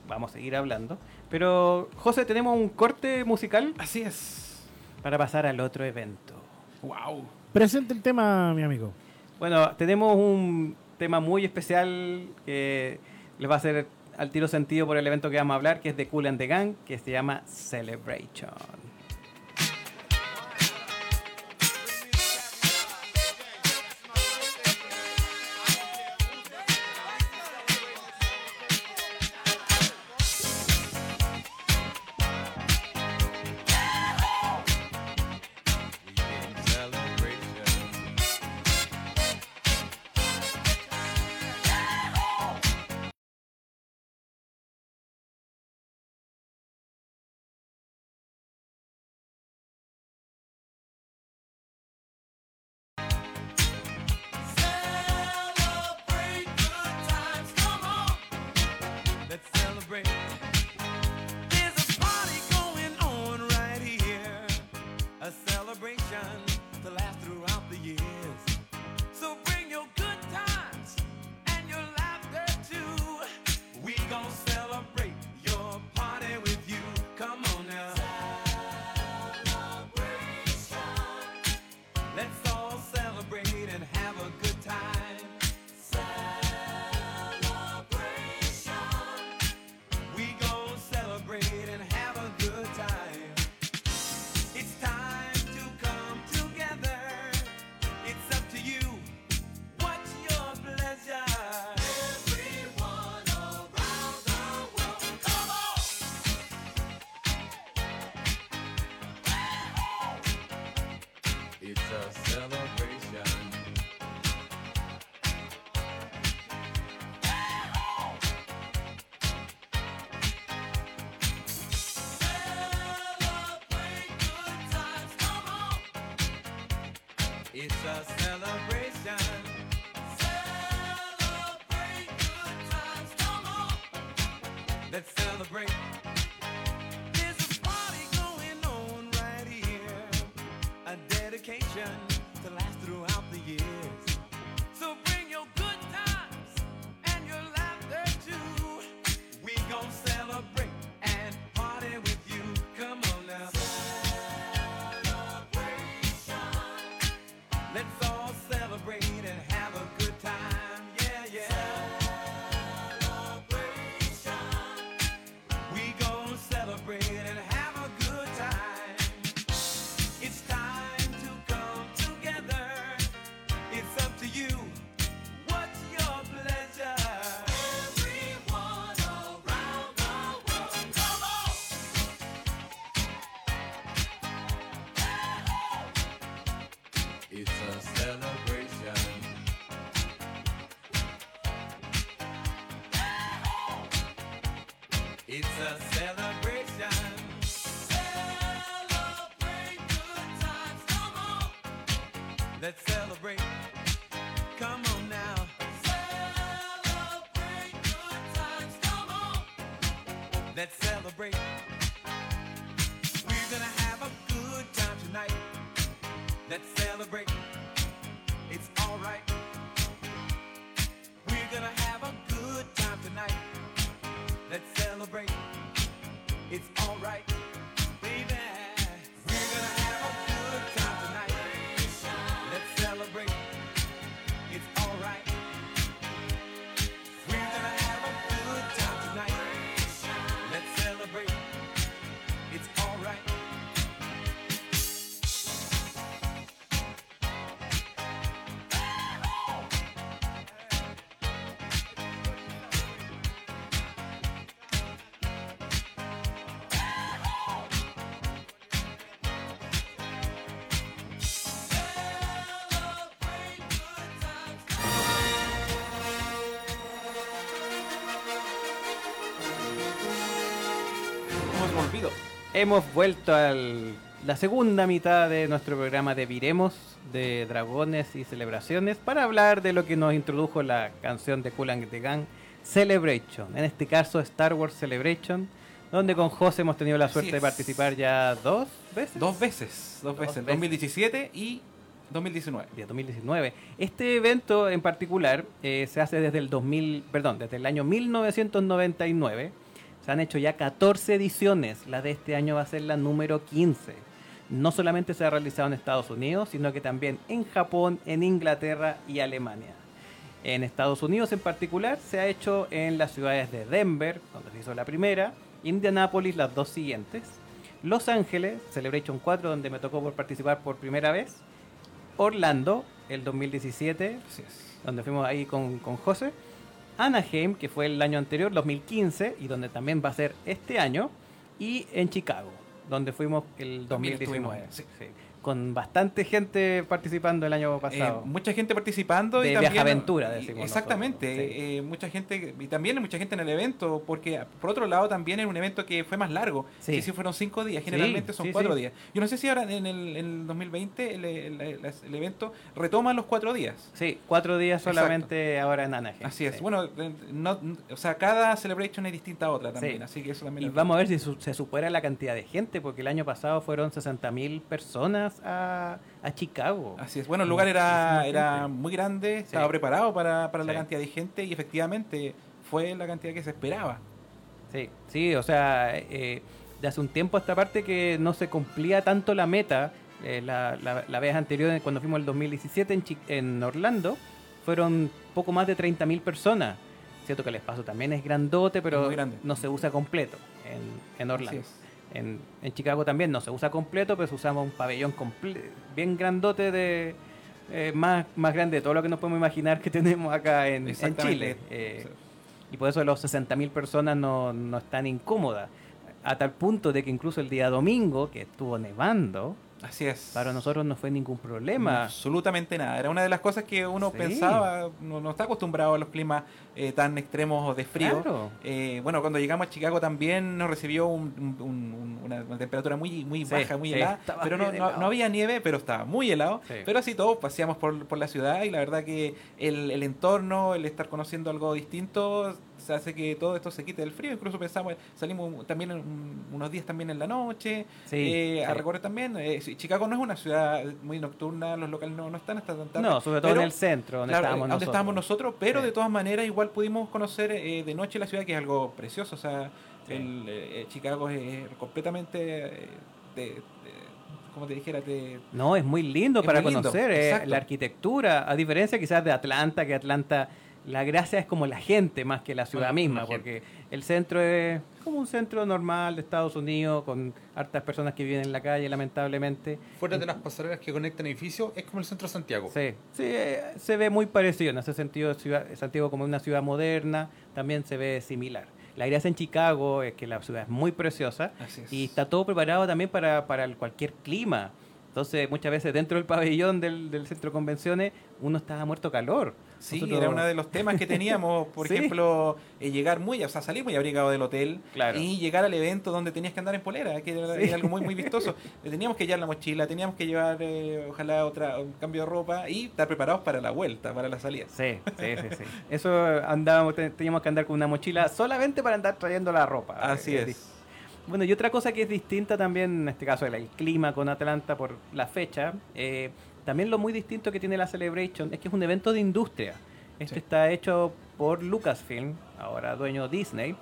vamos a seguir hablando. Pero José, tenemos un corte musical Así es. para pasar al otro evento. Wow. Presente el tema, mi amigo. Bueno, tenemos un tema muy especial que les va a hacer al tiro sentido por el evento que vamos a hablar, que es de Cool and the Gang, que se llama celebration. Hemos vuelto a la segunda mitad de nuestro programa de Viremos, de Dragones y Celebraciones, para hablar de lo que nos introdujo la canción de and the Gang, Celebration. En este caso, Star Wars Celebration, donde con José hemos tenido la suerte de participar ya dos veces. Dos veces, dos Dos veces, veces. 2017 y 2019. de 2019. Este evento en particular eh, se hace desde el 2000, perdón, desde el año 1999. Se han hecho ya 14 ediciones. La de este año va a ser la número 15. No solamente se ha realizado en Estados Unidos, sino que también en Japón, en Inglaterra y Alemania. En Estados Unidos en particular se ha hecho en las ciudades de Denver, donde se hizo la primera, Indianápolis las dos siguientes, Los Ángeles, Celebration 4, donde me tocó por participar por primera vez, Orlando, el 2017, Así es. donde fuimos ahí con, con José. Anaheim, que fue el año anterior, 2015, y donde también va a ser este año. Y en Chicago, donde fuimos el También 2019. estuvimos, sí. Sí. Con bastante gente participando el año pasado. Eh, mucha gente participando De y también viajaventura, y- decimos exactamente nosotros, sí. eh, mucha gente y también mucha gente en el evento porque por otro lado también era un evento que fue más largo Sí. que si fueron cinco días generalmente son sí, cuatro sí. días yo no sé si ahora en el, en el 2020 el, el- el- evento retoma los cuatro días Sí, cuatro días Exacto. solamente ahora en Anaheim. así es Sí. bueno eh, no- o sea cada celebration es distinta a otra también Sí. así que eso también Y es- vamos a ver si su- se supera la cantidad de gente, porque el año pasado fueron 60.000 personas a, a Chicago. Así es. Bueno, el lugar era, era muy grande, estaba preparado para, para la cantidad de gente y efectivamente fue la cantidad que se esperaba. Sí, sí, o sea, eh, de hace un tiempo a esta parte que no se cumplía tanto la meta. eh, la, la- la vez anterior, cuando fuimos el 2017 en, Chi- en Orlando, fueron poco más de 30.000 personas. Cierto que el espacio también es grandote, pero grande. no se usa completo en, en Orlando. En, en Chicago también no se usa completo, pero se usamos un pabellón bien grandote de eh, más, más grande de todo lo que nos podemos imaginar que tenemos acá en. Chile. Eh, y por eso los 60.000 personas no, no están incómodas. A tal punto de que incluso el día domingo, que estuvo nevando, Así es. Para nosotros no fue ningún problema. Absolutamente nada. Era una de las cosas que uno Sí. pensaba, no, no está acostumbrado a los climas eh, tan extremos de frío. Claro. Eh, bueno, cuando llegamos a Chicago también nos recibió un- un- un- una, temperatura muy, muy Sí, baja, muy sí, helada. Pero no, había nieve, pero estaba muy helado. Pero así todos paseamos por, por la ciudad y la verdad que el, el entorno, el estar conociendo algo distinto, se hace que todo esto se quite del frío. Incluso pensamos, salimos también en un- unos días también en la noche, Sí, eh, a recorrer también. Eh, Chicago no es una ciudad muy nocturna, los locales no, no están hasta tan tarde. No, sobre todo pero- en el centro, donde Claro, estábamos eh, donde nosotros. estábamos nosotros, pero Sí. de todas maneras igual pudimos conocer eh, de noche la ciudad, que es algo precioso. O sea, el, eh, Chicago es completamente, de, de- como te dijera, de, No, es muy lindo Es para muy lindo, conocer eh, la arquitectura, a diferencia quizás de Atlanta, que Atlanta, la gracia es como la gente más que la ciudad Bueno, misma, gente. porque el centro es como un centro normal de Estados Unidos, con hartas personas que viven en la calle, lamentablemente. Fuera de las pasarelas que conectan edificios, es como el centro de Santiago. Sí, sí, eh, se ve muy parecido en ese sentido. Ciudad, Santiago como una ciudad moderna, también se ve similar. La gracia en Chicago es que la ciudad es muy preciosa es. y está todo preparado también para, para cualquier clima. Entonces, muchas veces dentro del pabellón del, del centro de convenciones, uno estaba muerto calor. Sí, Nosotros- era uno de los temas que teníamos, por Sí. ejemplo, eh, llegar muy, o sea, salir muy abrigado del hotel Claro. y llegar al evento donde tenías que andar en polera, que era, Sí. era algo muy muy vistoso. Teníamos que llevar la mochila, teníamos que llevar, eh, ojalá, otra un cambio de ropa y estar preparados para la vuelta, para la salida. Sí, sí, sí, sí. Eso andábamos, te- teníamos que andar con una mochila solamente para andar trayendo la ropa. Así Eh, es. Bueno, y otra cosa que es distinta también, en este caso el, el clima con Atlanta por la fecha, eh, también lo muy distinto que tiene la Celebration es que es un evento de industria. Este Sí. está hecho por Lucasfilm, ahora dueño Disney,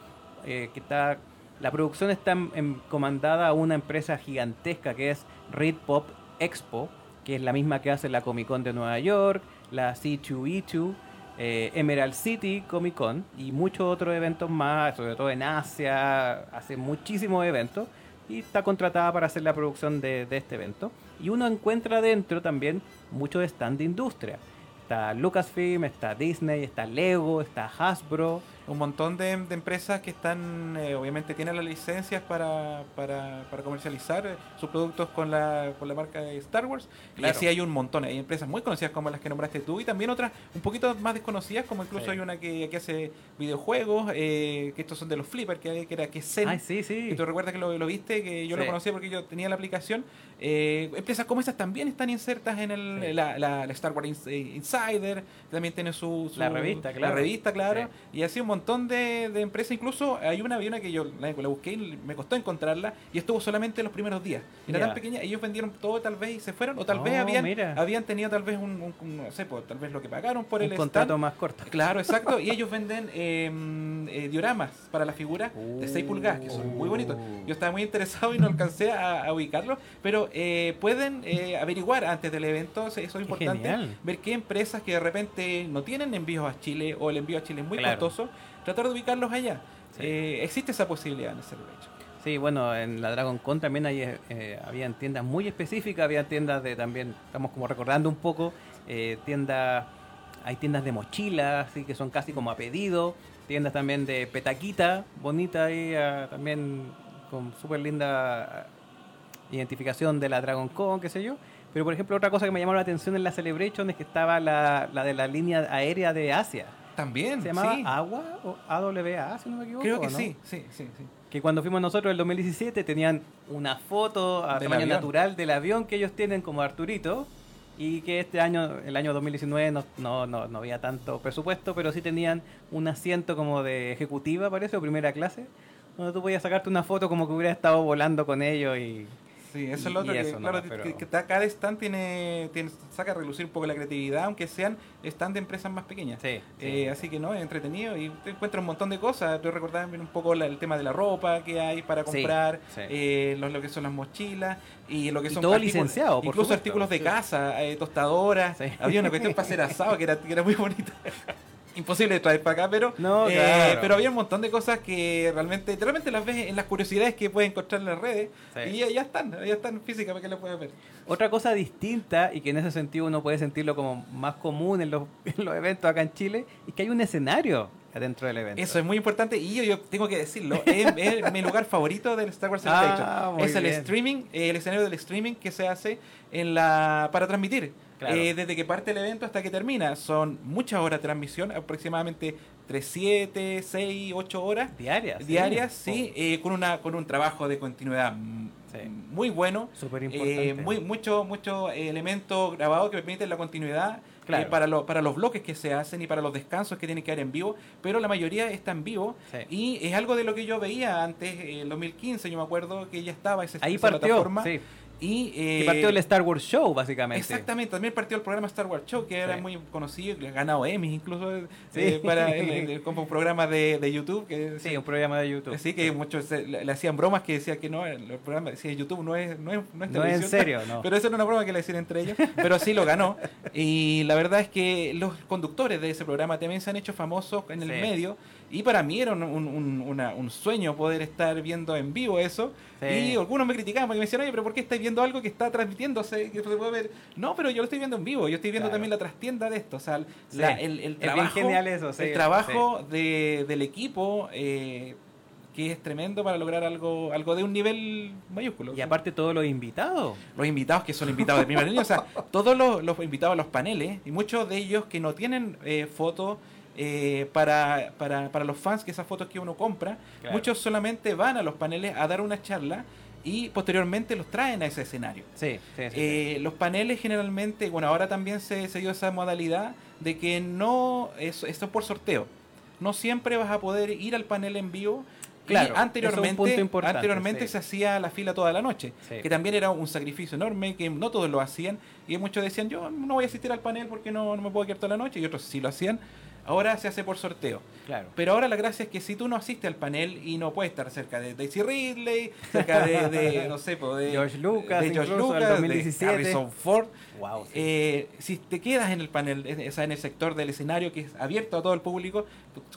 eh, que está, la producción está en- en- comandada a una empresa gigantesca que es Red Pop Expo, que es la misma que hace la Comic Con de Nueva York, la C2E2, eh, Emerald City Comic Con y muchos otros eventos más, sobre todo en Asia, hace muchísimos eventos y está contratada para hacer la producción de, de este evento. Y uno encuentra dentro también muchos stand de industria. Está Lucasfilm, está Disney, está Lego, está Hasbro. Un montón de, de empresas que están, eh, obviamente tienen las licencias para, para, para comercializar eh, sus productos con la, con la marca de Star Wars. Y Claro. así hay un montón. Hay empresas muy conocidas como las que nombraste tú y también otras un poquito más desconocidas, como incluso Sí. hay una que, que hace videojuegos, eh, que estos son de los flippers, que, era que Zen. Ay, sí, sí. Que tú recuerdas que lo, lo viste, que yo lo Sí. conocía porque yo tenía la aplicación. Eh, empresas como esas también están insertas en el, Sí. la, la- la Star Wars eh, Insider, también tiene su, su- La revista, claro. La revista, claro. Sí. Y así un montón de, de empresas, incluso hay una, una que yo la, la busqué y me costó encontrarla y estuvo solamente los primeros días. Era tan pequeña, ellos vendieron todo tal vez y se fueron, o tal vez Oh, habían, mira. habían tenido tal vez un, un- un- no sé, pues, tal vez lo que pagaron por un el contrato stand. más corto. Claro, exacto. Y ellos venden eh, eh, dioramas para la figura de 6 pulgadas, que son muy bonitos. Yo estaba muy interesado y no alcancé a, a ubicarlos, pero eh, pueden eh, averiguar antes del evento, eso es importante, genial. ver qué empresas que de repente no tienen envíos a Chile o el envío a Chile es muy Claro. costoso, tratar de ubicarlos allá. Sí. Eh, existe esa posibilidad en el Celebration. Sí, bueno, en la Dragon Con también hay, eh, habían tiendas muy específicas, había tiendas de también, estamos como recordando un poco, tiendas, hay tiendas de mochilas, así que son casi como a pedido, tiendas también de petaquita, bonita ahí, ah, también con súper linda identificación de la Dragon Con, qué sé yo. Pero por ejemplo, otra cosa que me llamó la atención en la Celebration es que estaba la, la de la línea aérea de Asia. También, ¿Se llamaba sí. Agua o AWA, si no me equivoco? Creo que ¿no? sí, sí, sí, sí. que cuando fuimos nosotros en el 2017 tenían una foto a Del tamaño avión. natural del avión que ellos tienen como Arturito y que este año, el año 2019, no, no, no, no había tanto presupuesto, pero sí tenían un asiento como de ejecutiva, parece, o primera clase, donde tú podías sacarte una foto como que hubieras estado volando con ellos y... Sí, eso Y- es lo otro que, claro, que- pero- que ta- cada stand tiene, tiene, saca a relucir un poco la creatividad, aunque sean stand de empresas más pequeñas. Sí, sí. Eh, así que no, es entretenido y te encuentras un montón de cosas. Tú recordabas también un poco la- el tema de la ropa que hay para comprar, sí. eh, lo, lo que son las mochilas y lo que Y son todo artículos- licenciado, por incluso supuesto. artículos de Sí. casa, eh, tostadoras. Sí. Había una cuestión para hacer asado que era, que era muy bonita. Imposible de traer para acá, pero, No, eh, claro. pero había un montón de cosas que realmente, realmente las ves en las curiosidades que puedes encontrar en las redes Sí. y ya, ya están, ya están físicas para que las puedas ver. Otra cosa distinta y que en ese sentido uno puede sentirlo como más común en los, en los eventos acá en Chile es que hay un escenario dentro del evento. Eso es muy importante y yo, yo tengo que decirlo, es, es mi lugar favorito del Star Wars Ah, Celebration. es el streaming, eh, el escenario del streaming que se hace en la para transmitir. Claro. Eh, desde que parte el evento hasta que termina. Son muchas horas de transmisión, aproximadamente 3, 7, 6, 8 horas Diarias. diarias, sí, eh, con una con un trabajo de continuidad Sí. muy bueno. Súper Eh, importante. muy, mucho, mucho eh, elemento grabado que permite la continuidad Claro. eh, para, lo- para los bloques que se hacen y para los descansos que tienen que haber en vivo, pero la mayoría está en vivo Sí. y es algo de lo que yo veía antes, en 2015, yo me acuerdo que ya estaba esa, Ahí esa partió. plataforma Sí. Y, eh, partió el Star Wars Show, básicamente. Exactamente, también partió el programa Star Wars Show, que era Sí. muy conocido, que ha ganado Emmys incluso eh, Sí. para el- el- como un programa de, de YouTube. Que, Sí, un programa de YouTube. Así que muchos se- le, le hacían bromas que decían que no, el programa decía YouTube no es, no es, no es No es en serio, no. Pero eso era una broma que le decían entre ellos. Pero sí lo ganó. Y la verdad es que los conductores de ese programa también se han hecho famosos en el medio. Y para mí era un, un- un- una- un sueño poder estar viendo en vivo eso. Sí. Y algunos me criticaban porque me decían, oye, pero ¿por qué estáis viendo algo que está transmitiéndose? Que se puede ver? No, pero yo lo estoy viendo en vivo. Yo estoy viendo Claro. también la trastienda de esto. O sea, Sí. la- el, el Es bien trabajo. genial eso, sí, el trabajo de- del equipo. eh, que es tremendo para lograr algo algo de un nivel mayúsculo. Y aparte todos los invitados. los invitados que son invitados de primera línea, o sea, todos los, los invitados a los paneles, y muchos de ellos que no tienen eh, fotos eh, para, para, para los fans, que esas fotos que uno compra, Claro. muchos solamente van a los paneles a dar una charla y posteriormente los traen a ese escenario. Sí, sí, sí. Eh, los paneles generalmente, bueno, ahora también se, se dio esa modalidad de que no, eso, esto es por sorteo. No siempre vas a poder ir al panel en vivo. Claro, anteriormente, anteriormente se hacía la fila toda la noche, que también era un sacrificio enorme, que no todos lo hacían, y muchos decían, yo no voy a asistir al panel porque no, no me puedo quedar toda la noche, y otros sí lo hacían. Ahora se hace por sorteo. claro. Pero ahora la gracia es que si tú no asistes al panel y no puedes estar cerca de Daisy Ridley, cerca de, de, no sé, de George Lucas, de George Lucas, 2017. de Harrison Ford, Wow, sí. eh, si te quedas en el panel, o sea, en el sector del escenario que es abierto a todo el público,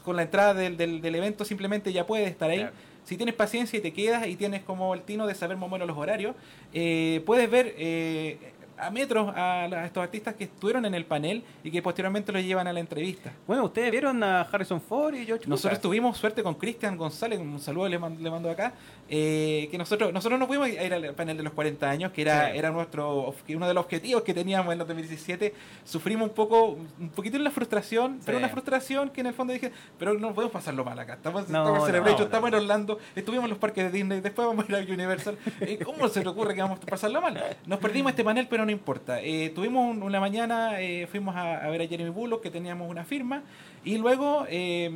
con la entrada del, del- del evento simplemente ya puedes estar ahí. Claro. Si tienes paciencia y te quedas y tienes como el tino de saber más o menos los horarios, eh, puedes ver eh, a metros a, a estos artistas que estuvieron en el panel y que posteriormente los llevan a la entrevista. Bueno, ustedes vieron a Harrison Ford y George Nosotros Lucas? tuvimos suerte con Cristian González, un saludo le, man- le mando acá, eh, que nosotros nosotros no pudimos ir al panel de los 40 años, que era, Sí. era nuestro uno de los objetivos que teníamos en los 2017. Sufrimos un poco, un poquito en la frustración, pero Sí. una frustración que en el fondo dije, pero no podemos pasarlo mal acá. Estamos, No, estamos no, no. estamos en Orlando, estuvimos en los parques de Disney, después vamos a ir a Universal. Eh, ¿Cómo se te ocurre que vamos a pasarlo mal? Nos perdimos este panel, pero no importa. Eh, tuvimos un- una mañana, eh, fuimos a, a ver a Jeremy Bullock, que teníamos una firma, y luego eh,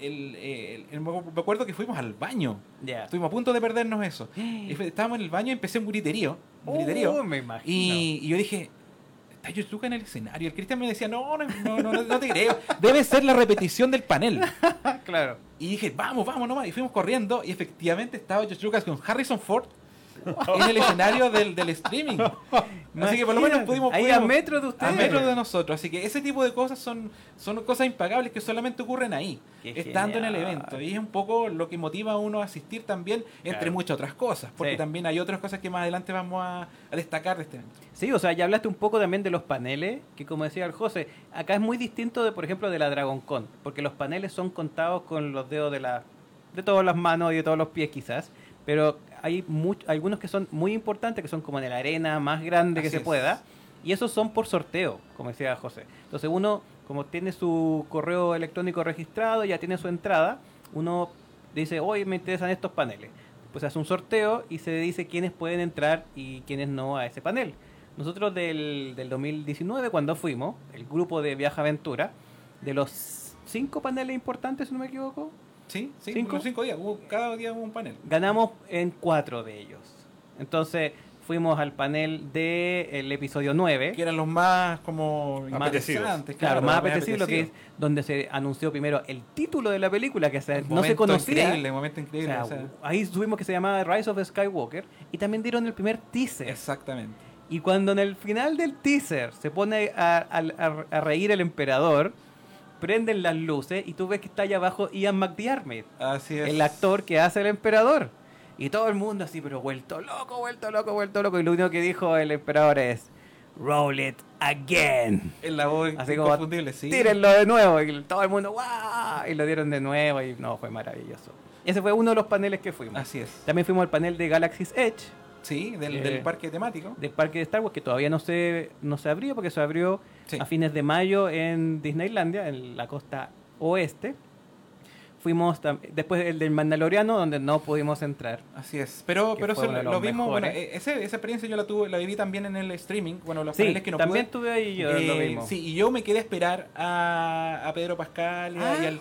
el- el- el- me acuerdo que fuimos al baño. Ya. Estuvimos a punto de perdernos eso. Estábamos en el baño y empecé un griterío. Un griterío. Oh, me imagino. Y, y yo dije, está Lucas en el escenario. El Cristian me decía, no, no, no, no, no te creo. Debe ser la repetición del panel. claro. Y dije, vamos, vamos nomás. Y fuimos corriendo y efectivamente estaba Lucas con Harrison Ford en el escenario del, del streaming. Así que por lo menos Imagínate, pudimos... ahí pudimos- a metros de a ustedes. metros de nosotros. Así que ese tipo de cosas son, son cosas impagables que solamente ocurren ahí, Qué estando en el evento. Y es un poco lo que motiva a uno a asistir también, entre Claro. muchas otras cosas. Porque Sí. también hay otras cosas que más adelante vamos a, a destacar de este evento. Sí, o sea, ya hablaste un poco también de los paneles, que como decía el José, acá es muy distinto de, por ejemplo, de la Dragon Con, porque los paneles son contados con los dedos de la de todas las manos y de todos los pies quizás, pero hay much- algunos que son muy importantes, que son como de la arena más grande que Así se es. pueda, y esos son por sorteo, como decía José. Entonces uno, como tiene su correo electrónico registrado, ya tiene su entrada, uno dice, hoy me interesan estos paneles. Pues hace un sorteo y se dice quiénes pueden entrar y quiénes no a ese panel. Nosotros del, del 2019, cuando fuimos, el grupo de Viaja Aventura, de los cinco paneles importantes, si no me equivoco, Sí, sí, ¿Cinco? cinco días. hubo- cada día hubo un panel. ganamos en cuatro de ellos. Entonces fuimos al panel del episodio 9. Que eran los más como Más interesantes, Claro, más los apetecible, lo que es apetecidos. donde se anunció primero el título de la película, que se- no se conocía. Increíble, un momento O increíble. sea, o sea, ahí supimos que se llamaba Rise of Skywalker y también dieron el primer teaser. exactamente. Y cuando en el final del teaser se pone a, a- a- a reír el emperador, prenden las luces y tú ves que está allá abajo Ian McDiarmid, Así es. el actor que hace el emperador. Y todo el mundo así, pero vuelto loco, vuelto loco, vuelto loco. Y lo único que dijo el emperador es, roll it again. En la voz Así como, sí. tírenlo de nuevo. Y todo el mundo, ¡guau! Y lo dieron de nuevo y no, fue maravilloso. Ese fue uno de los paneles que fuimos. Así es. También fuimos al panel de Galaxy's Edge, Sí, del, Eh, del parque temático. del parque de Star Wars, que todavía no se, no se abrió porque se abrió Sí. a fines de mayo en Disneylandia, en la costa oeste. Fuimos después el del Mandaloriano, donde no pudimos entrar. Así es. Pero, pero eso lo, vimos, bueno, eh, ese- esa experiencia yo la tuve, la viví también en el streaming, bueno, los Sí, paneles que no también pude. tuve ahí yo lo Eh, sí, y yo me quedé a esperar a, a Pedro Pascal Ah, y al,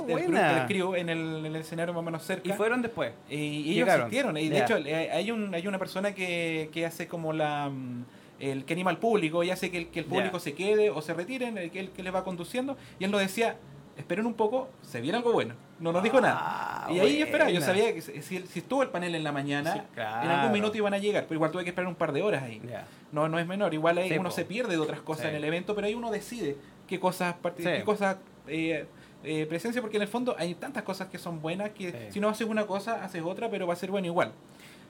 crew en el, en el escenario más o menos cerca. Y fueron después. Y, y ellos asistieron. Y de hecho, hay, un, hay una persona que, que hace como la. mm, El que anima al público y hace que el, que el público se quede o se retiren, el que, el que les va conduciendo. Y él nos decía: Esperen un poco, se viene algo bueno. No nos dijo nada. Ah, Y ahí esperaba, yo sabía que si, si- estuvo el panel en la mañana, Sí, en algún minuto iban a llegar, pero igual tuve que esperar un par de horas ahí. No, no es menor, igual ahí Sí, uno po. se pierde de otras cosas Sí. en el evento, pero ahí uno decide qué cosas, qué cosas eh, eh, presencia, porque en el fondo hay tantas cosas que son buenas que si no haces una cosa, haces otra, pero va a ser bueno igual.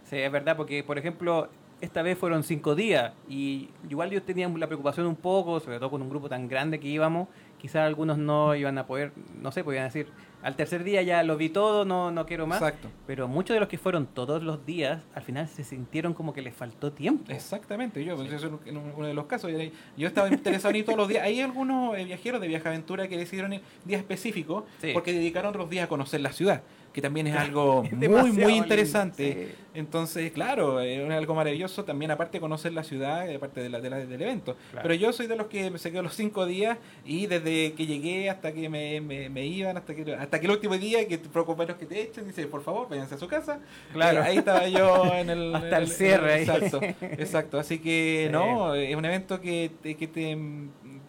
Sí, es verdad, porque por ejemplo, esta vez fueron cinco días y igual yo tenía la preocupación un poco, sobre todo con un grupo tan grande que íbamos, quizás algunos no iban a poder, no sé, podían decir, al tercer día ya lo vi todo, no, no quiero más. Exacto. Pero muchos de los que fueron todos los días, al final se sintieron como que les faltó tiempo. Exactamente, yo, pues, eso es uno de los casos. Yo- estaba interesado en ir todos los días. Hay algunos eh, viajeros de Viaje Aventura que decidieron ir días específicos Sí. porque dedicaron otros días a conocer la ciudad, que también es algo muy, muy lindo, interesante. sí. Entonces, claro, es algo maravilloso también, aparte de conocer la ciudad, eh, aparte de la, de la- del evento. Claro. Pero yo soy de los que me se quedó los cinco días y desde que llegué hasta que me, me- me iban, hasta que hasta que el último día que te preocuparos que te echen, dice, por favor, váyanse a su casa. Claro. Eh, ahí estaba yo en el... Hasta en el cierre. Exacto, exacto. Así que Sí. no, es un evento que te, que te,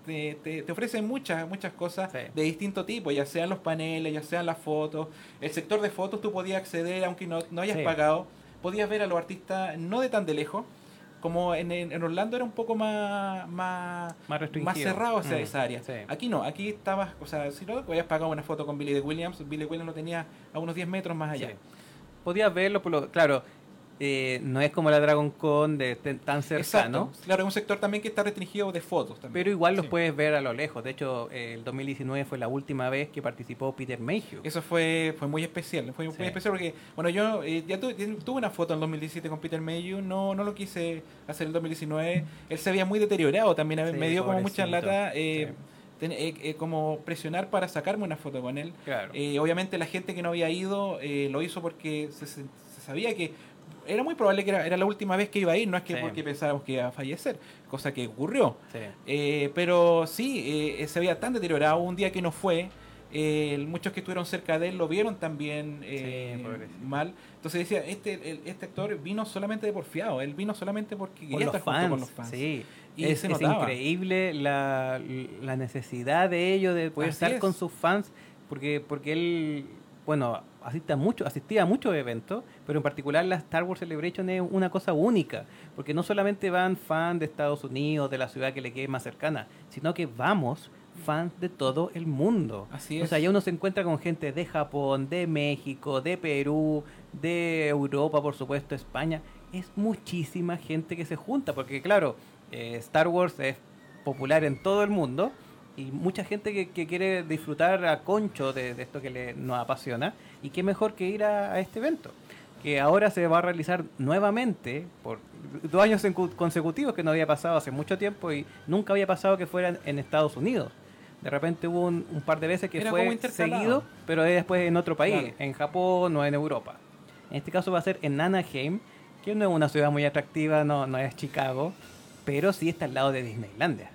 te, te- te ofrece muchas, muchas cosas Sí. de distinto tipo, ya sean los paneles, ya sean las fotos. El sector de fotos tú podías acceder aunque no, no hayas Sí. pagado. Podías ver a los artistas no de tan de lejos. Como en, en- Orlando era un poco más, más, Más cerrado hacia Mm, esa área. sí. Aquí no, aquí estabas, o sea, si no habías pagado una foto con Billy de Williams, Billy Williams lo tenía a unos 10 metros más allá. Podías verlo, por lo, claro, eh, no es como la Dragon Con de ten- tan cercano. Exacto. Claro, es un sector también que está restringido de fotos también. Pero igual los Sí. puedes ver a lo lejos. De hecho, eh, el 2019 fue la última vez que participó Peter Mayhew. Eso fue, fue muy especial, fue Sí. muy especial porque, bueno, yo eh, ya tuve, tuve una foto en 2017 con Peter Mayhew, no, no lo quise hacer en el 2019, él se veía muy deteriorado también, Sí, me dio como mucha lata eh, ten- eh, eh, como presionar para sacarme una foto con él. Claro. Eh, obviamente la gente que no había ido eh, lo hizo porque se- se sabía que era muy probable que era, era la última vez que iba a ir, no es que Sí. porque pensábamos que iba a fallecer, cosa que ocurrió. Sí. Eh, pero sí, eh, se veía tan deteriorado un día que no fue. eh, muchos que estuvieron cerca de él lo vieron también eh, Sí, mal. Entonces decía, este, el- este actor vino solamente de porfiado, él vino solamente porque quería estar junto con los fans. Sí. Y es, se es notaba. increíble la, la necesidad de ellos de poder Así estar es. con sus fans, porque, porque él, bueno, asiste a mucho, asistía a muchos eventos, pero en particular la Star Wars Celebration es una cosa única, porque no solamente van fans de Estados Unidos, de la ciudad que le quede más cercana, sino que vamos fans de todo el mundo. Así O es. sea, ya uno se encuentra con gente de Japón, de México, de Perú, de Europa, por supuesto, España. Es muchísima gente que se junta, porque claro, eh, Star Wars es popular en todo el mundo y mucha gente que, que quiere disfrutar a concho de, de esto que le, nos apasiona. Y qué mejor que ir a, a este evento, que ahora se va a realizar nuevamente por dos años consecutivos que no había pasado hace mucho tiempo y nunca había pasado que fueran en Estados Unidos. De repente hubo un, un par de veces que Era fue seguido, pero es después en otro país, Claro. en Japón o en Europa. En este caso va a ser en Anaheim, que no es una ciudad muy atractiva, no, no es Chicago, pero sí está al lado de Disneylandia.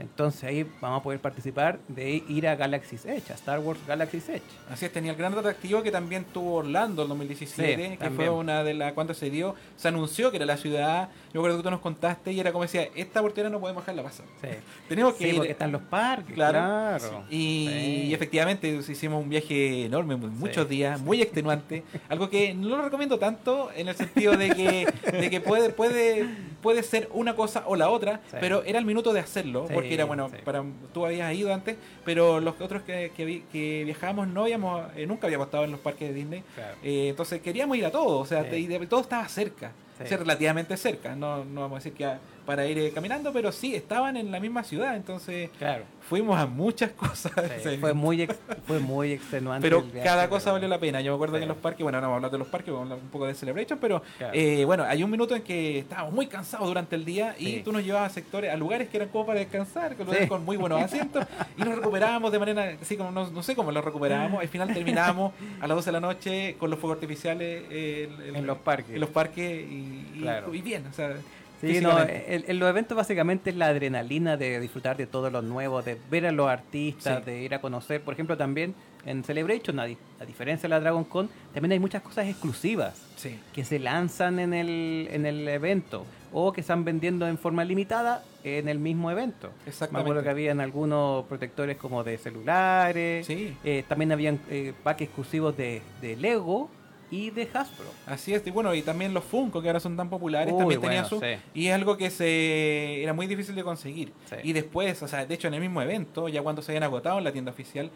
Entonces ahí vamos a poder participar de ir a Galaxy's Edge, a Star Wars Galaxy's Edge. Así es, tenía el gran atractivo que también tuvo Orlando en 2017, Sí, que también. fue una de las cuando se dio, se anunció que era la ciudad. Yo recuerdo que tú nos contaste y era como decía, esta oportunidad no podemos dejarla pasar. Sí, Tenemos que Sí, ir. porque están los parques, Claro. claro. Y, efectivamente hicimos un viaje enorme, muchos días, muy extenuante, algo que no lo recomiendo tanto en el sentido de que, de que puede, puede, puede ser una cosa o la otra, Sí. pero era el minuto de hacerlo, Sí, porque era bueno, sí. para tú habías ido antes, pero los otros que, que, que viajábamos no habíamos, eh, nunca habíamos estado en los parques de Disney, Claro. eh, entonces queríamos ir a todo, o sea, y de- todo estaba cerca, o sea, relativamente cerca, no, no vamos a decir que a- para ir eh, caminando, pero sí, estaban en la misma ciudad, entonces Claro. fuimos a muchas cosas. Sí, fue, muy ex- fue muy extenuante. Pero viaje, cada pero- cosa valió la pena. Yo me acuerdo Sí. que en los parques, bueno, ahora vamos a hablar de los parques, vamos a hablar un poco de Celebration, pero Claro. eh, bueno, hay un minuto en que estábamos muy cansados durante el día y Sí. tú nos llevabas a sectores, a lugares que eran como para descansar, con, muy buenos asientos y nos recuperábamos de manera, así como no, no sé cómo lo recuperábamos. Al final terminábamos a las 12 de la noche con los fuegos artificiales eh, el- el- En los parques. en los parques y, y- Claro. y bien, o sea, Sí, no, el- en los eventos básicamente es la adrenalina de disfrutar de todo lo nuevo, de ver a los artistas, Sí. de ir a conocer. Por ejemplo, también en Celebration, a, di- a diferencia de la Dragon Con, también hay muchas cosas exclusivas sí. que se lanzan en el, en el evento o que están vendiendo en forma limitada en el mismo evento. Me Exactamente. acuerdo que habían algunos protectores como de celulares, Sí. eh, también habían eh, packs exclusivos de, de Lego y de Hasbro. Así es, y bueno, y también los Funko que ahora son tan populares, Uy, también tenían bueno, su... sí. Y es algo que se era muy difícil de conseguir. Sí. Y después, o sea, de hecho en el mismo evento, ya cuando se habían agotado en la tienda oficial,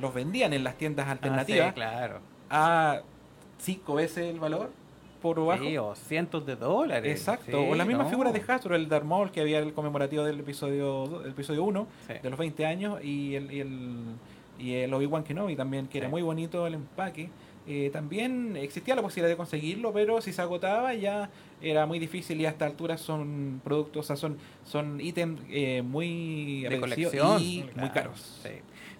los vendían en las tiendas alternativas Ah, sí, claro. a cinco veces el valor por bajo. Sí, o cientos de dólares. Exacto, Sí, o la misma no. figura de Hasbro, el Darth Maul que había el conmemorativo del episodio el episodio 1 Sí. de los 20 años y el, y el, y el Obi-Wan Kenobi también, que era muy bonito el empaque. Eh, también existía la posibilidad de conseguirlo, pero si se agotaba ya era muy difícil y a esta altura son productos, o sea, son, son ítems eh, muy de colección. y muy caros. sí.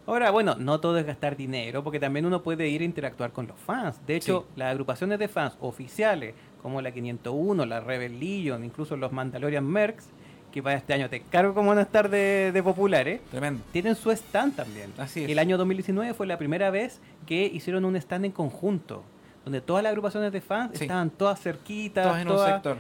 Ahora, bueno, no todo es gastar dinero, porque también uno puede ir a interactuar con los fans. De hecho, Sí. las agrupaciones de fans oficiales, como la 501, la Rebel Legion, incluso los Mandalorian Mercs, que para este año te cargo como a estar de, de populares, Tremendo. tienen su stand también. Así es. El año 2019 fue la primera vez que hicieron un stand en conjunto, donde todas las agrupaciones de fans Sí. estaban todas cerquitas, Todos en un todas- sector.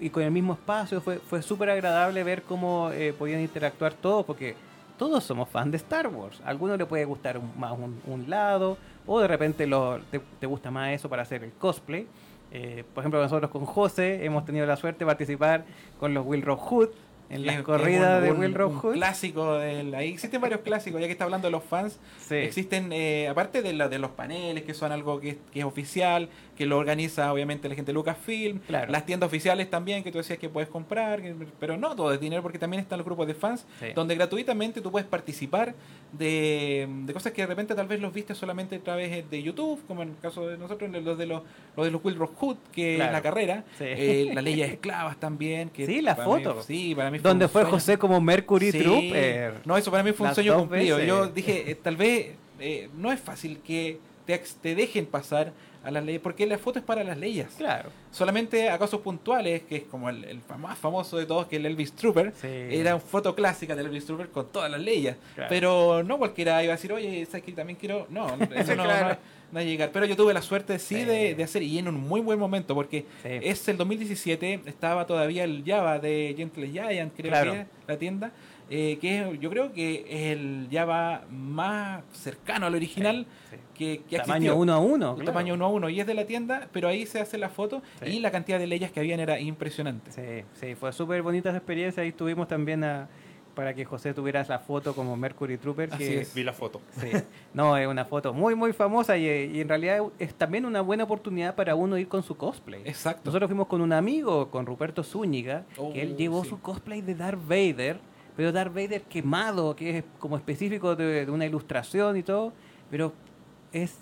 y con el mismo espacio. Fue, fue súper agradable ver cómo eh, podían interactuar todos, porque todos somos fans de Star Wars. A algunos le puede gustar un- más un, un lado, o de repente lo, te, te gusta más eso para hacer el cosplay. Eh, por ejemplo, nosotros con José hemos tenido la suerte de participar con los Will Rock Hood en las corridas de un- Will Hood. clásico del, ahí existen varios clásicos ya que está hablando de los fans Sí. existen eh, aparte de, la- de los paneles que son algo que, que es oficial que lo organiza obviamente la gente de Lucasfilm Claro. las tiendas oficiales también que tú decías que puedes comprar que- pero no todo es dinero porque también están los grupos de fans Sí. donde gratuitamente tú puedes participar de, de cosas que de repente tal vez los viste solamente a través de YouTube como en el caso de nosotros los de los, los de los Will Rock Hood que Claro. es la carrera Sí. eh, la ley de esclavas también que Sí, la mí- foto. sí para mí donde fue sueño. José como Mercury Sí. Trooper. No, eso para mí fue un Las sueño cumplido. veces. Yo dije, eh, tal vez eh, no es fácil que te, te dejen pasar a las leyes, porque la foto es para las leyes. Claro. Solamente a casos puntuales, que es como el, más famoso de todos, que es el Elvis Trooper. Sí. Era una foto clásica del Elvis Trooper con todas las leyes. Claro. Pero no cualquiera iba a decir, oye, ¿sabes que también quiero? No, eso no, Claro. no, no va a llegar. Pero yo tuve la suerte, sí, Sí. De, de hacer, y en un muy buen momento, porque Sí. es el 2017, estaba todavía el Java de Gentle Giant, creo Claro. que la tienda, eh, que yo creo que es el Java más cercano al original Sí. Que, que Tamaño existido. uno a uno. Un claro. tamaño uno a uno y es de la tienda, pero ahí se hace la foto Sí. y la cantidad de leyes que habían era impresionante. Sí, sí, fue súper bonita esa experiencia. Ahí estuvimos también a- para que José tuviera la foto como Mercury Trooper. Así que, es. Vi la foto. Sí. No, es una foto muy, muy famosa y, y en realidad es también una buena oportunidad para uno ir con su cosplay. Exacto. Nosotros fuimos con un amigo, con Ruperto Zúñiga, Oh, que él llevó sí. su cosplay de Darth Vader, pero Darth Vader quemado, que es como específico de, de una ilustración y todo, pero es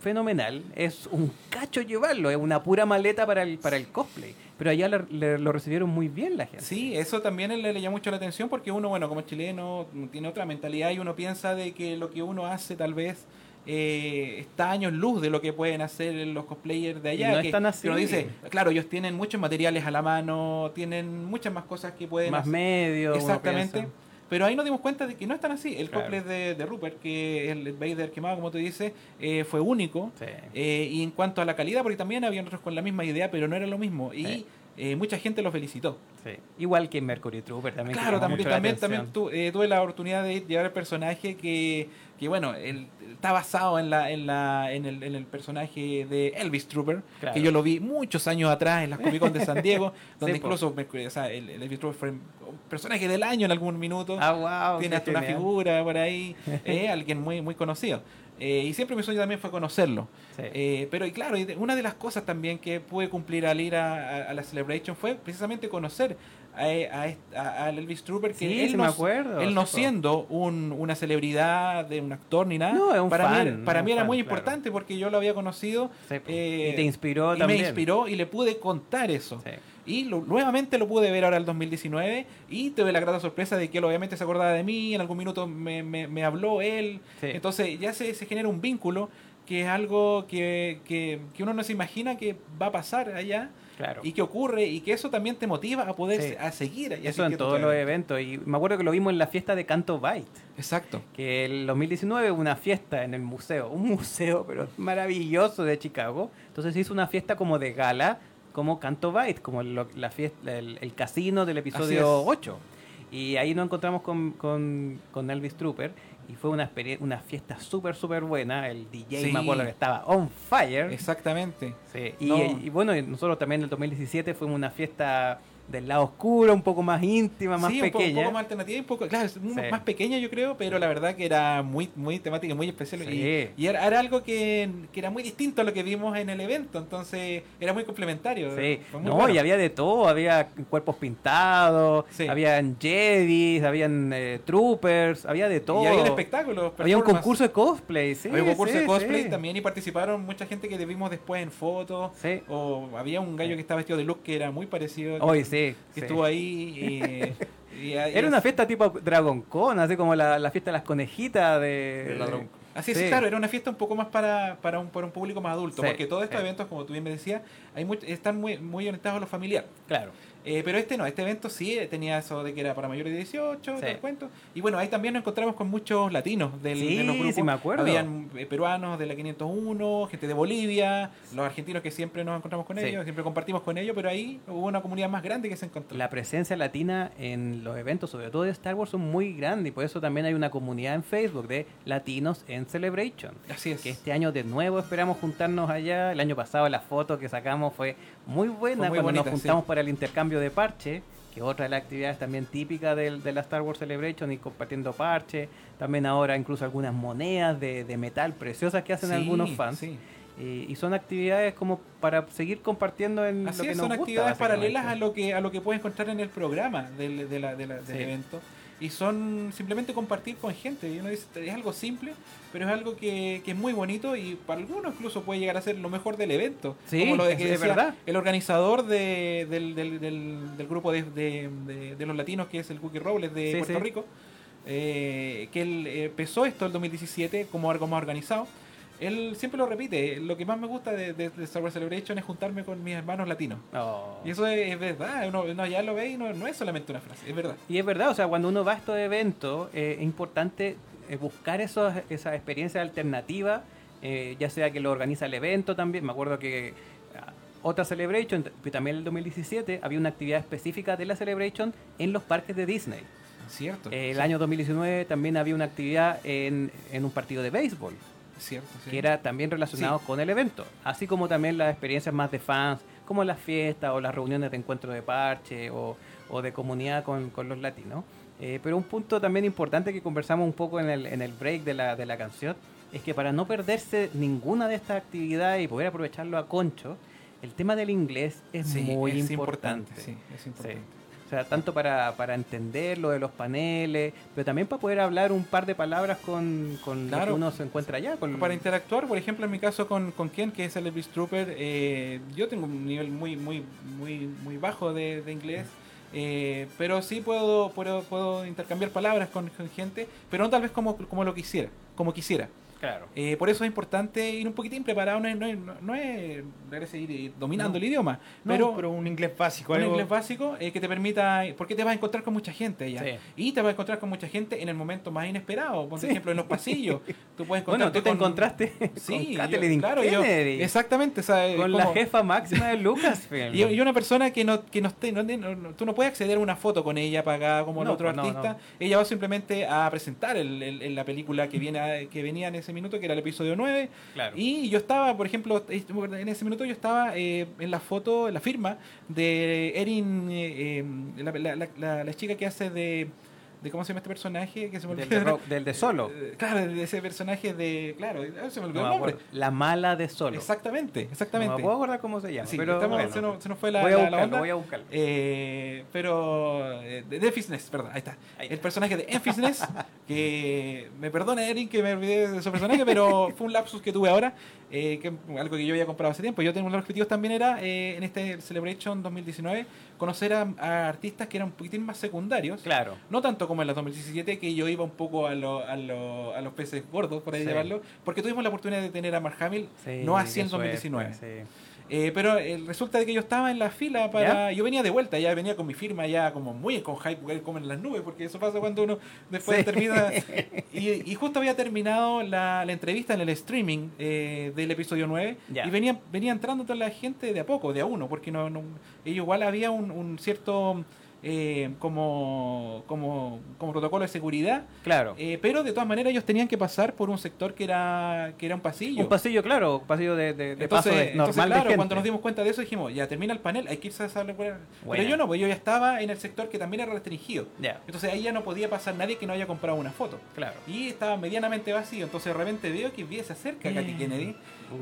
fenomenal, es un cacho llevarlo, es una pura maleta para el, para el cosplay, pero allá le- le- lo recibieron muy bien la gente. Sí, eso también le, le llama mucho la atención porque uno, bueno, como chileno, tiene otra mentalidad y uno piensa de que lo que uno hace tal vez eh, está a años luz de lo que pueden hacer los cosplayers de allá. Y no que, tan así. uno dice, claro, ellos tienen muchos materiales a la mano, tienen muchas más cosas que pueden Más hacer. medio. uno Exactamente. Pero ahí nos dimos cuenta de que no es tan así. El Claro. cosplay de, de Rupert, que el Vader quemado, como tú dices, eh, fue único. Sí. Eh, y en cuanto a la calidad, porque también había otros con la misma idea, pero no era lo mismo. Y eh, mucha gente lo felicitó. Sí. Igual que Mercury Trooper también. Claro, también, también, también tu- eh, tuve la oportunidad de llevar el personaje que, que bueno, él, está basado en la, en la, en el, en el personaje de Elvis Trooper, Claro. que yo lo vi muchos años atrás en las Comic Con de San Diego, donde Sí, incluso o sea, el, el Elvis Trooper fue un personaje del año en algún minuto. Ah, wow. Tiene hasta una figura por ahí, eh, alguien muy, muy conocido. Eh, y siempre mi sueño también fue conocerlo. Sí. Eh, pero y claro, una de las cosas también que pude cumplir al ir a, a- a la Celebration fue precisamente conocer a, Elvis Trooper que Sí, él, no, me acuerdo, él no siendo un- una celebridad de un actor ni nada, No, es un para, mí, fan, era- para mí era fan, muy claro. importante porque yo lo había conocido Sí, eh, y te inspiró y también. me inspiró y le pude contar eso. Sí. Y lo- nuevamente lo pude ver ahora el 2019 y tuve la grata sorpresa de que él obviamente se acordaba de mí, en algún minuto me, me- me habló él. Entonces ya se, se genera un vínculo que es algo que, que, que uno no se imagina que va a pasar allá Claro. y que ocurre y que eso también te motiva a poder Sí. a seguir. y Eso en todos todo los eventos. Y me acuerdo que lo vimos en la fiesta de Canto Byte. Exacto. Que el 2019 hubo una fiesta en el museo. Un museo, pero maravilloso de Chicago. Entonces se hizo una fiesta como de gala, como Canto Byte, como lo- la fiesta, el, el casino del episodio es. 8. Y ahí nos encontramos con, con, con Elvis Trooper. Y fue una, una fiesta súper, súper buena. El DJ, Sí. me acuerdo que estaba on fire. Exactamente. Sí, Y, No. y bueno, nosotros también en el 2017 fuimos una fiesta del lado oscuro, un poco más íntima, más sí, un poco, pequeña. un poco más alternativa un poco, claro, Sí. más pequeña yo creo, pero la verdad que era muy muy temática, muy especial Sí. y, y era, era algo que, que era muy distinto a lo que vimos en el evento, entonces era muy complementario. Sí, muy no, bueno. y había de todo, había cuerpos pintados, Sí. habían Jedis, habían eh, troopers, había de todo. Y había un espectáculo. Había un concurso de cosplay, sí. había un concurso sí, de cosplay sí. también y participaron mucha gente que vimos después en fotos. Sí. O había un gallo que estaba vestido de look que era muy parecido. Hoy que, sí. que sí. estuvo ahí. y- y- Era una fiesta tipo Dragon Con, así como la, la fiesta de las conejitas de... Así es, Sí. claro, era una fiesta un poco más para, para, un, para un público más adulto, Sí, porque todos estos sí. eventos, como tú bien me decías, hay much- están muy, muy orientados a lo familiar. Claro. Eh, pero este no, este evento sí eh, tenía eso de que era para mayores de 18, todo Sí. el cuento. Y bueno, ahí también nos encontramos con muchos latinos del, Sí, de los grupos. sí me acuerdo. Habían eh, peruanos de la 501, gente de Bolivia, los argentinos que siempre nos encontramos con ellos, siempre compartimos con ellos, pero ahí hubo una comunidad más grande que se encontró. La presencia latina en los eventos, sobre todo de Star Wars, son muy grande y por eso también hay una comunidad en Facebook de latinos en Celebration. Así es. Que este año de nuevo esperamos juntarnos allá. El año pasado la foto que sacamos fue muy buena muy cuando nos juntamos sí. para el intercambio de parche, que es otra de las actividades también típicas del- de, la Star Wars Celebration y compartiendo parche. También ahora incluso algunas monedas de, de metal preciosas que hacen Sí, algunos fans. sí. Y, y son actividades como para seguir compartiendo en lo Así que es, nos son gusta, actividades paralelas a lo que a lo que puedes encontrar en el programa del, de la- de la- del evento. Y son simplemente compartir con gente. Y uno dice, es algo simple, pero es algo que, que es muy bonito y para algunos incluso puede llegar a ser lo mejor del evento. Sí, Como lo de es- que es decía verdad. el organizador de- del, del- del- del grupo de, de- los latinos, que es el Cookie Robles de Sí, Puerto sí. Rico, eh, que él eh, empezó esto el 2017 como algo más organizado. Él siempre lo repite, lo que más me gusta de, de, de Star Wars Celebration es juntarme con mis hermanos latinos. Oh. Y eso es, es verdad, uno, uno ya lo ve y no, no es solamente una frase, es verdad. Y es verdad, o sea, cuando uno va a estos eventos, eh, es importante eh, buscar esos, esa experiencia alternativa, eh, ya sea que lo organiza el evento también. Me acuerdo que ah, otra Celebration, también en el 2017, había una actividad específica de la Celebration en los parques de Disney. Cierto. El sí, año 2019 también había una actividad en, en un partido de béisbol, Cierto, sí. que era también relacionado Sí. con el evento, así como también las experiencias más de fans, como las fiestas o las reuniones de encuentro de parche o, o de comunidad con, con los latinos. Eh, pero un punto también importante que conversamos un poco en el, en el break de la, de la canción es que para no perderse ninguna de estas actividades y poder aprovecharlo a concho, el tema del inglés es Sí, muy es importante. Sí, es importante. Sí. O sea, tanto para, para entender lo de los paneles, pero también para poder hablar un par de palabras con, con lo Claro. que uno se encuentra allá. Con, Para interactuar, por ejemplo, en mi caso con, con Ken, que es el Elvis Trooper, eh, yo tengo un nivel muy muy muy muy bajo de, de inglés, eh, pero sí puedo, puedo puedo intercambiar palabras con, con gente, pero no tal vez como, como lo quisiera, como quisiera. Claro. Eh, por eso es importante ir un poquitín preparado, no es, no es, no es seguir eh, dominando No. el idioma, No, pero, pero, un inglés básico. un algo- inglés básico eh, que te permita, porque te vas a encontrar con mucha gente allá. Sí. Y te vas a encontrar con mucha gente en el momento más inesperado. Por Sí. ejemplo, en los pasillos. Tú puedes Bueno, tú te con- encontraste Sí, con yo- Kathleen claro, yo- exactamente. o sea, con la jefa máxima de Lucasfilm. y, y una persona que no que no esté, no, no- no- tú no puedes acceder a una foto con ella pagada como el No, otro pues no, artista. no. Ella va simplemente a presentar el- el- el- la película que viene a- que venía en ese minuto, que era el episodio 9. Claro. Y yo estaba, por ejemplo, en ese minuto yo estaba eh, en la foto, en la firma de Erin, eh, eh, la- la- la- la chica que hace de de cómo se llama este personaje que se me Del olvidó. de, Ro- del de Solo. Eh, Claro, de ese personaje de. Claro, ah, se me olvidó No el nombre. La mala de Solo. Exactamente, No exactamente. me puedo acordar cómo se llama. Sí, pero estamos- bueno. se, nos, se nos fue la, voy a la- la buscarlo, onda. voy a buscarlo. Eh, pero eh, de Memphis Ness, perdón, ahí está. Ahí El está. personaje de Memphis Ness, que me perdona Erin que me olvidé de su personaje, pero fue un lapsus que tuve ahora, eh, que algo que yo había comprado hace tiempo. Yo tengo uno de los objetivos también era eh, en este Celebration 2019 conocer a, a artistas que eran un poquitín más secundarios. Claro. No tanto como en la 2017, que yo iba un poco a, lo- a, lo- a los peces gordos, por ahí Sí. llevarlo, porque tuvimos la oportunidad de tener a Mark Hamill, Sí, no así en 2019. suerte, sí. Eh, pero eh, resulta de que yo estaba en la fila para... Yo venía de vuelta, ya venía con mi firma, ya como muy con hype, porque como en las nubes, porque eso pasa cuando uno después Sí. termina... Y, y justo había terminado la, la entrevista en el streaming eh, del episodio 9 Ya. y venía, venía entrando toda la gente de a poco, de a uno, porque no, no ellos igual había un, un cierto... eh, como, como, como protocolo de seguridad, Claro. eh, pero de todas maneras ellos tenían que pasar por un sector que era, que era un pasillo. Un pasillo, claro, un pasillo de, de, de Entonces, paso de, entonces, normal claro, de gente. cuando nos dimos cuenta de eso dijimos, ya termina el panel, hay que irse a esa Pero Buena. yo no, pues yo ya estaba en el sector que también era restringido. Ya, Entonces ahí ya no podía pasar nadie que no haya comprado una foto. claro. Y estaba medianamente vacío, entonces de repente veo que se acerca Katy Mm.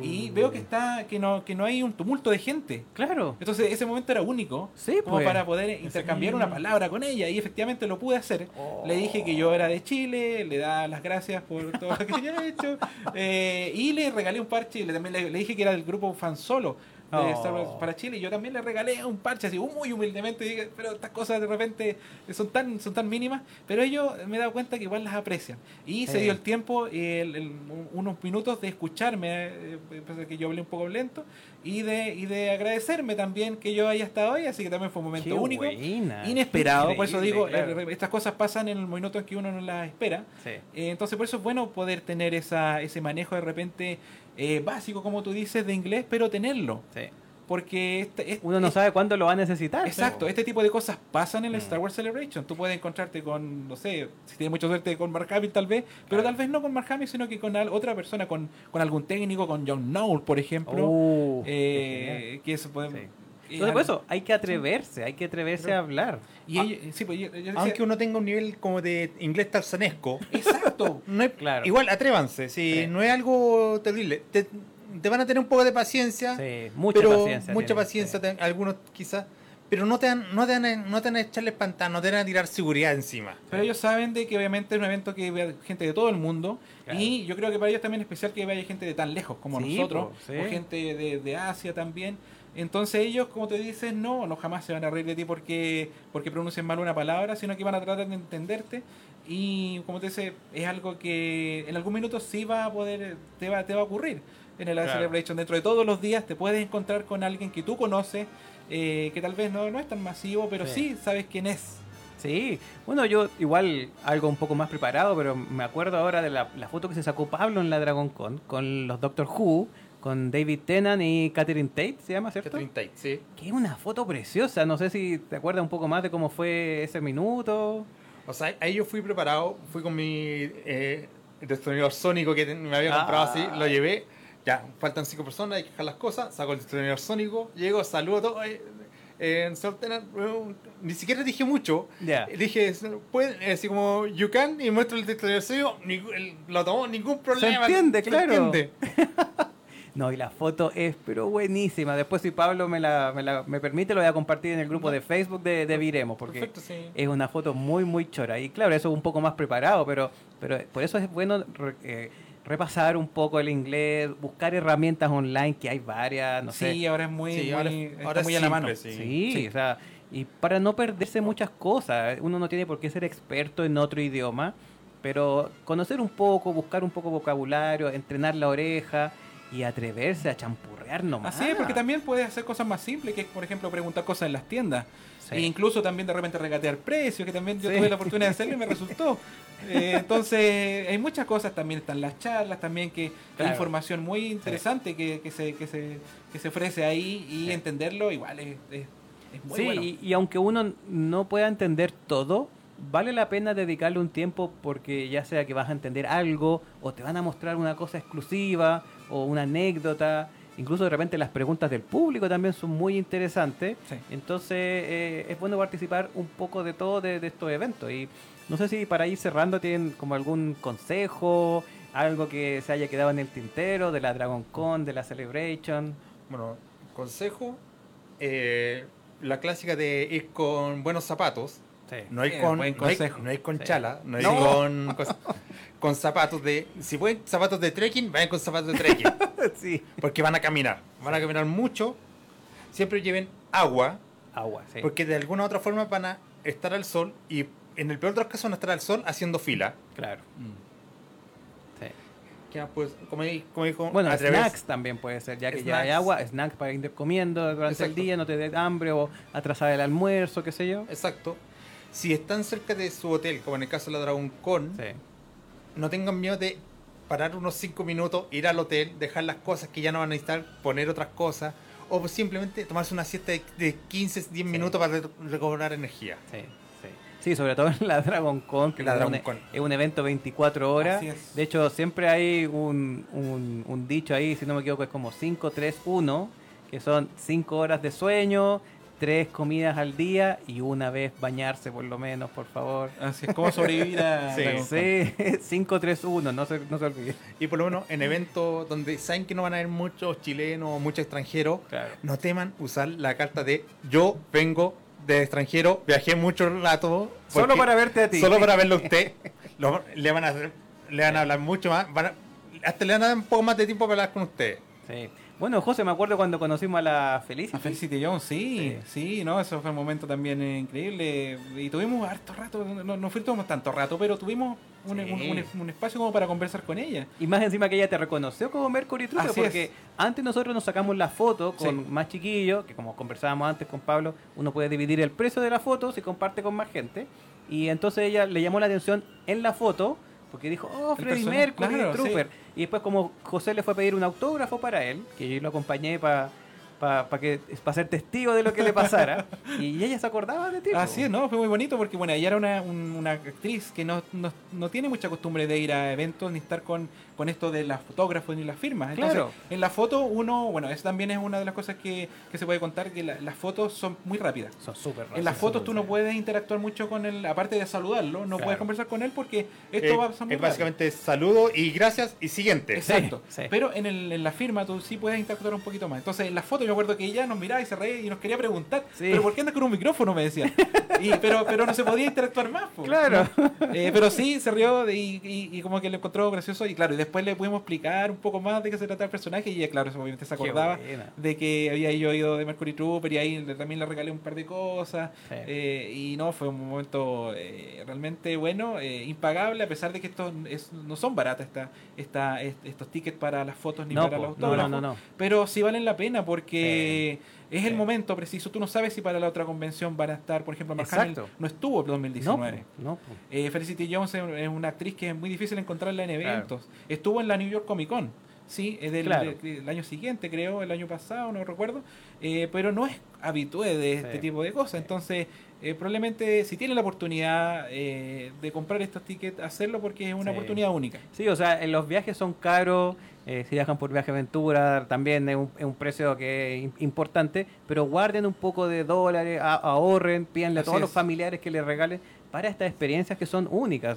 Y veo que está que no que no hay un tumulto de gente. Claro. Entonces ese momento era único Sí, como pues. para poder intercambiar una palabra con ella y efectivamente lo pude hacer. Oh. Le dije que yo era de Chile, le da las gracias por todo lo que ella ha hecho eh, y le regalé un parche, le, también le, le dije que era del grupo Fan Solo de Oh. Star Wars para Chile y yo también le regalé un parche así muy humildemente, dije, pero estas cosas de repente son tan son tan mínimas, pero ellos me he dado cuenta que igual las aprecian y se Sí. dio el tiempo, el- el- unos minutos de escucharme, eh, pese a que yo hablé un poco lento y de, y de agradecerme también que yo haya estado ahí, así que también fue un momento Qué único. buena. Inesperado, por eso digo, claro. eh, estas cosas pasan en el minuto en que uno no las espera. Sí. Eh, entonces, por eso es bueno poder tener esa, ese manejo de repente eh, básico, como tú dices, de inglés, pero tenerlo. Sí. Porque este, este- Uno no sabe cuándo lo va a necesitar. Exacto, este tipo de cosas pasan en el Mm. Star Wars Celebration. Tú puedes encontrarte con, no sé, si tienes mucha suerte con Mark Hamill tal vez, pero Claro. tal vez no con Mark Hamill, sino que con al- otra persona, con, con algún técnico, con John Knoll, por ejemplo. Uh, eh, que eso puede... Sí. Entonces, por eso, hay que atreverse, hay que atreverse a hablar. Y ellos- sí, pues, yo- yo decía- Aunque uno tenga un nivel como de inglés tarzanesco, Exacto. no es- Claro. igual atrévanse, si Sí. no es algo terrible. Te, te van a tener un poco de paciencia, Sí, mucha pero paciencia. mucha tienen, paciencia, sí. te- algunos quizás, pero no te, van, no, te van a, no te van a echarle espantar, no te van a tirar seguridad encima. Pero ellos saben de que obviamente es un evento que ve gente de todo el mundo Claro. y yo creo que para ellos también es especial que vaya gente de tan lejos como Sí, nosotros po, sí. o gente de, de Asia también. Entonces ellos, como te dicen, no, no jamás se van a reír de ti porque porque pronuncian mal una palabra, sino que van a tratar de entenderte y como te dice, es algo que en algún minuto sí va a poder, te va, te va a ocurrir. En el Claro. Celebration, dentro de todos los días te puedes encontrar con alguien que tú conoces, eh, que tal vez no, no es tan masivo, pero Sí. sí sabes quién es. Sí, bueno, yo igual algo un poco más preparado, pero me acuerdo ahora de la, la foto que se sacó Pablo en la Dragon Con con los Doctor Who, con David Tennant y Catherine Tate, ¿se llama, cierto? sí. Que es una foto preciosa, no sé si te acuerdas un poco más de cómo fue ese minuto. O sea, ahí yo fui preparado, fui con mi eh, destornillador sónico que me había comprado Ah. así, lo llevé. Ya, faltan cinco personas, hay que dejar las cosas, saco el destornillador sónico, llego, saludo a todos. eh, eh, ni siquiera dije mucho. Ya. Dije. Eh, así como, you can, y muestro el destornillador sónico, lo tomó, ningún problema. entiende, se claro. entiende. No, y la foto es pero buenísima. Después si Pablo me la, me la- me permite lo voy a compartir en el grupo de Facebook de, de Viremos, porque Perfecto, sí. es una foto muy, muy chora. Y claro, eso es un poco más preparado, pero, pero por eso es bueno re- eh, repasar un poco el inglés, buscar herramientas online, que hay varias, no sé. sí, ahora es muy, Sí, muy- ahora- ahora muy es a la simple, mano. sí. Sí, Sí. o sea, y para no perderse muchas cosas, uno no tiene por qué ser experto en otro idioma, pero conocer un poco, buscar un poco vocabulario, entrenar la oreja y atreverse a champurrear nomás. Así es, porque también puedes hacer cosas más simples, que es, por ejemplo, preguntar cosas en las tiendas. Sí. E incluso también de repente regatear precios, que también yo Sí. tuve la oportunidad de hacerlo y me resultó. Eh, entonces, hay muchas cosas, también están las charlas, también que Claro. hay información muy interesante que, que se, que, se, que se ofrece ahí y entenderlo igual es, es, es muy Sí, bueno. y, y aunque uno no pueda entender todo, vale la pena dedicarle un tiempo porque ya sea que vas a entender algo o te van a mostrar una cosa exclusiva o una anécdota Incluso de repente las preguntas del público también son muy interesantes. Sí. Entonces eh, es bueno participar un poco de todo de, de estos eventos. Y no sé si para ir cerrando tienen como algún consejo, algo que se haya quedado en el tintero de la Dragon Con, de la Celebration. Bueno, consejo, eh, la clásica de ir con buenos zapatos. Sí. No Sí, con, buen no ir- consejo. no ir con Sí. chala, no No. con, con, con zapatos de... Si pueden zapatos de trekking, vayan con zapatos de trekking. sí. porque van a caminar. Van a caminar mucho. Siempre lleven agua, Agua, sí. porque de alguna u otra forma van a estar al sol y en el peor de los casos van a estar al sol haciendo fila. Claro. Sí. Que, pues, como, di- como dijo Bueno, través- snacks también puede ser, ya que ya hay agua, snacks para ir comiendo durante Exacto. el día, no te dé hambre o atrasar el almuerzo, qué sé yo. Exacto. Si están cerca de su hotel, como en el caso de la Dragon Con, Sí. no tengan miedo de parar unos 5 minutos, ir al hotel, dejar las cosas que ya no van a necesitar, poner otras cosas, o simplemente tomarse una siesta de, de 15, 10 minutos para re- recobrar energía. Sí, sí. Sí, sobre todo en la Dragon Con, que La es, Dragon un, Con. es un evento 24 horas. De hecho, siempre hay un, un, un dicho ahí, si no me equivoco, es como 5, 3, 1, que son 5 horas de sueño, 3 comidas al día y una vez bañarse por lo menos, por favor. Así es como sobrevivir a Sí. Sí, 5, 3, 1, no se, no se olvide. Y por lo menos en eventos donde saben que no van a haber muchos chilenos o muchos extranjeros, Claro. no teman usar la carta de yo vengo de extranjero, viajé mucho rato. Solo para verte a ti. Solo para verlo a usted. Lo- le van a hacer- le van a hablar mucho más, van a- hasta le van a dar un poco más de tiempo para hablar con usted. Sí. Bueno, José, me acuerdo cuando conocimos a la Felicity. A Felicity Jones, sí, sí, no, eso fue un momento también eh, increíble. Y tuvimos harto rato, no, no fuimos tanto rato, pero tuvimos un, Sí. un- un- un espacio como para conversar con ella. Y más encima que ella te reconoció como Mercury Así porque es. antes nosotros nos sacamos la foto con Sí. más chiquillos, que como conversábamos antes con Pablo, uno puede dividir el precio de la foto si comparte con más gente. Y entonces ella le llamó la atención en la foto, porque dijo, oh, personaje, Mercury claro, Trooper. Y después como José le fue a pedir un autógrafo para él, que yo lo acompañé para para que para ser testigo de lo que le pasara, y ella se acordaba de ti. Así es, ¿no? Fue muy bonito porque, bueno, ella era una, un- una actriz que no, no, no tiene mucha costumbre de ir a eventos ni estar con, con esto de las fotógrafos ni las firmas. Entonces, Claro. en la foto uno, bueno, eso también es una de las cosas que, que se puede contar, que la- las fotos son muy rápidas. Son súper En las fotos tú no puedes interactuar mucho con él, aparte de saludarlo, no Claro. puedes conversar con él porque esto Eh, va a pasar muy es rápido. básicamente saludo y gracias y siguiente. Exacto. Sí, sí. Pero en, el- en la firma tú sí puedes interactuar un poquito más. Entonces, en la foto yo me acuerdo que ella nos miraba y se reía y nos quería preguntar, Sí. ¿pero por qué andas con un micrófono? Me decía. Y, pero, pero no se podía interactuar más. po. Claro. Eh, pero sí, se rió y, y- y como que le encontró gracioso. Y claro, y después le pudimos explicar un poco más de qué se trataba el personaje. Y ella, claro, obviamente se acordaba de que había yo ido de Mercury Trooper y ahí también le regalé un par de cosas. Sí. Eh, y no, fue un momento eh, realmente bueno, eh, impagable, a pesar de que estos es- no son baratas esta, esta, est- estos tickets para las fotos ni No, para po, los autógrafos. no, no, no. Pero sí valen la pena porque es el momento preciso. Tú no sabes si para la otra convención van a estar, por ejemplo, Mark Hamill no estuvo en No, 2019. po, no, po. Eh, Felicity Jones es una actriz que es muy difícil encontrarla en Claro. eventos. Estuvo en la New York Comic Con, sí, es del, Claro. de- del año siguiente, creo, el año pasado, no recuerdo. Eh, pero no es habitué de este Sí. tipo de cosas. Entonces, eh, probablemente si tiene la oportunidad eh, de comprar estos tickets, hacerlo porque es una Sí. oportunidad única. Sí, o sea, los viajes son caros, eh, si viajan por viaje aventura también es un, es un precio que es im- importante, pero guarden un poco de dólares, a- ahorren, pídanle a todos los es. familiares que les regalen para estas experiencias que son únicas.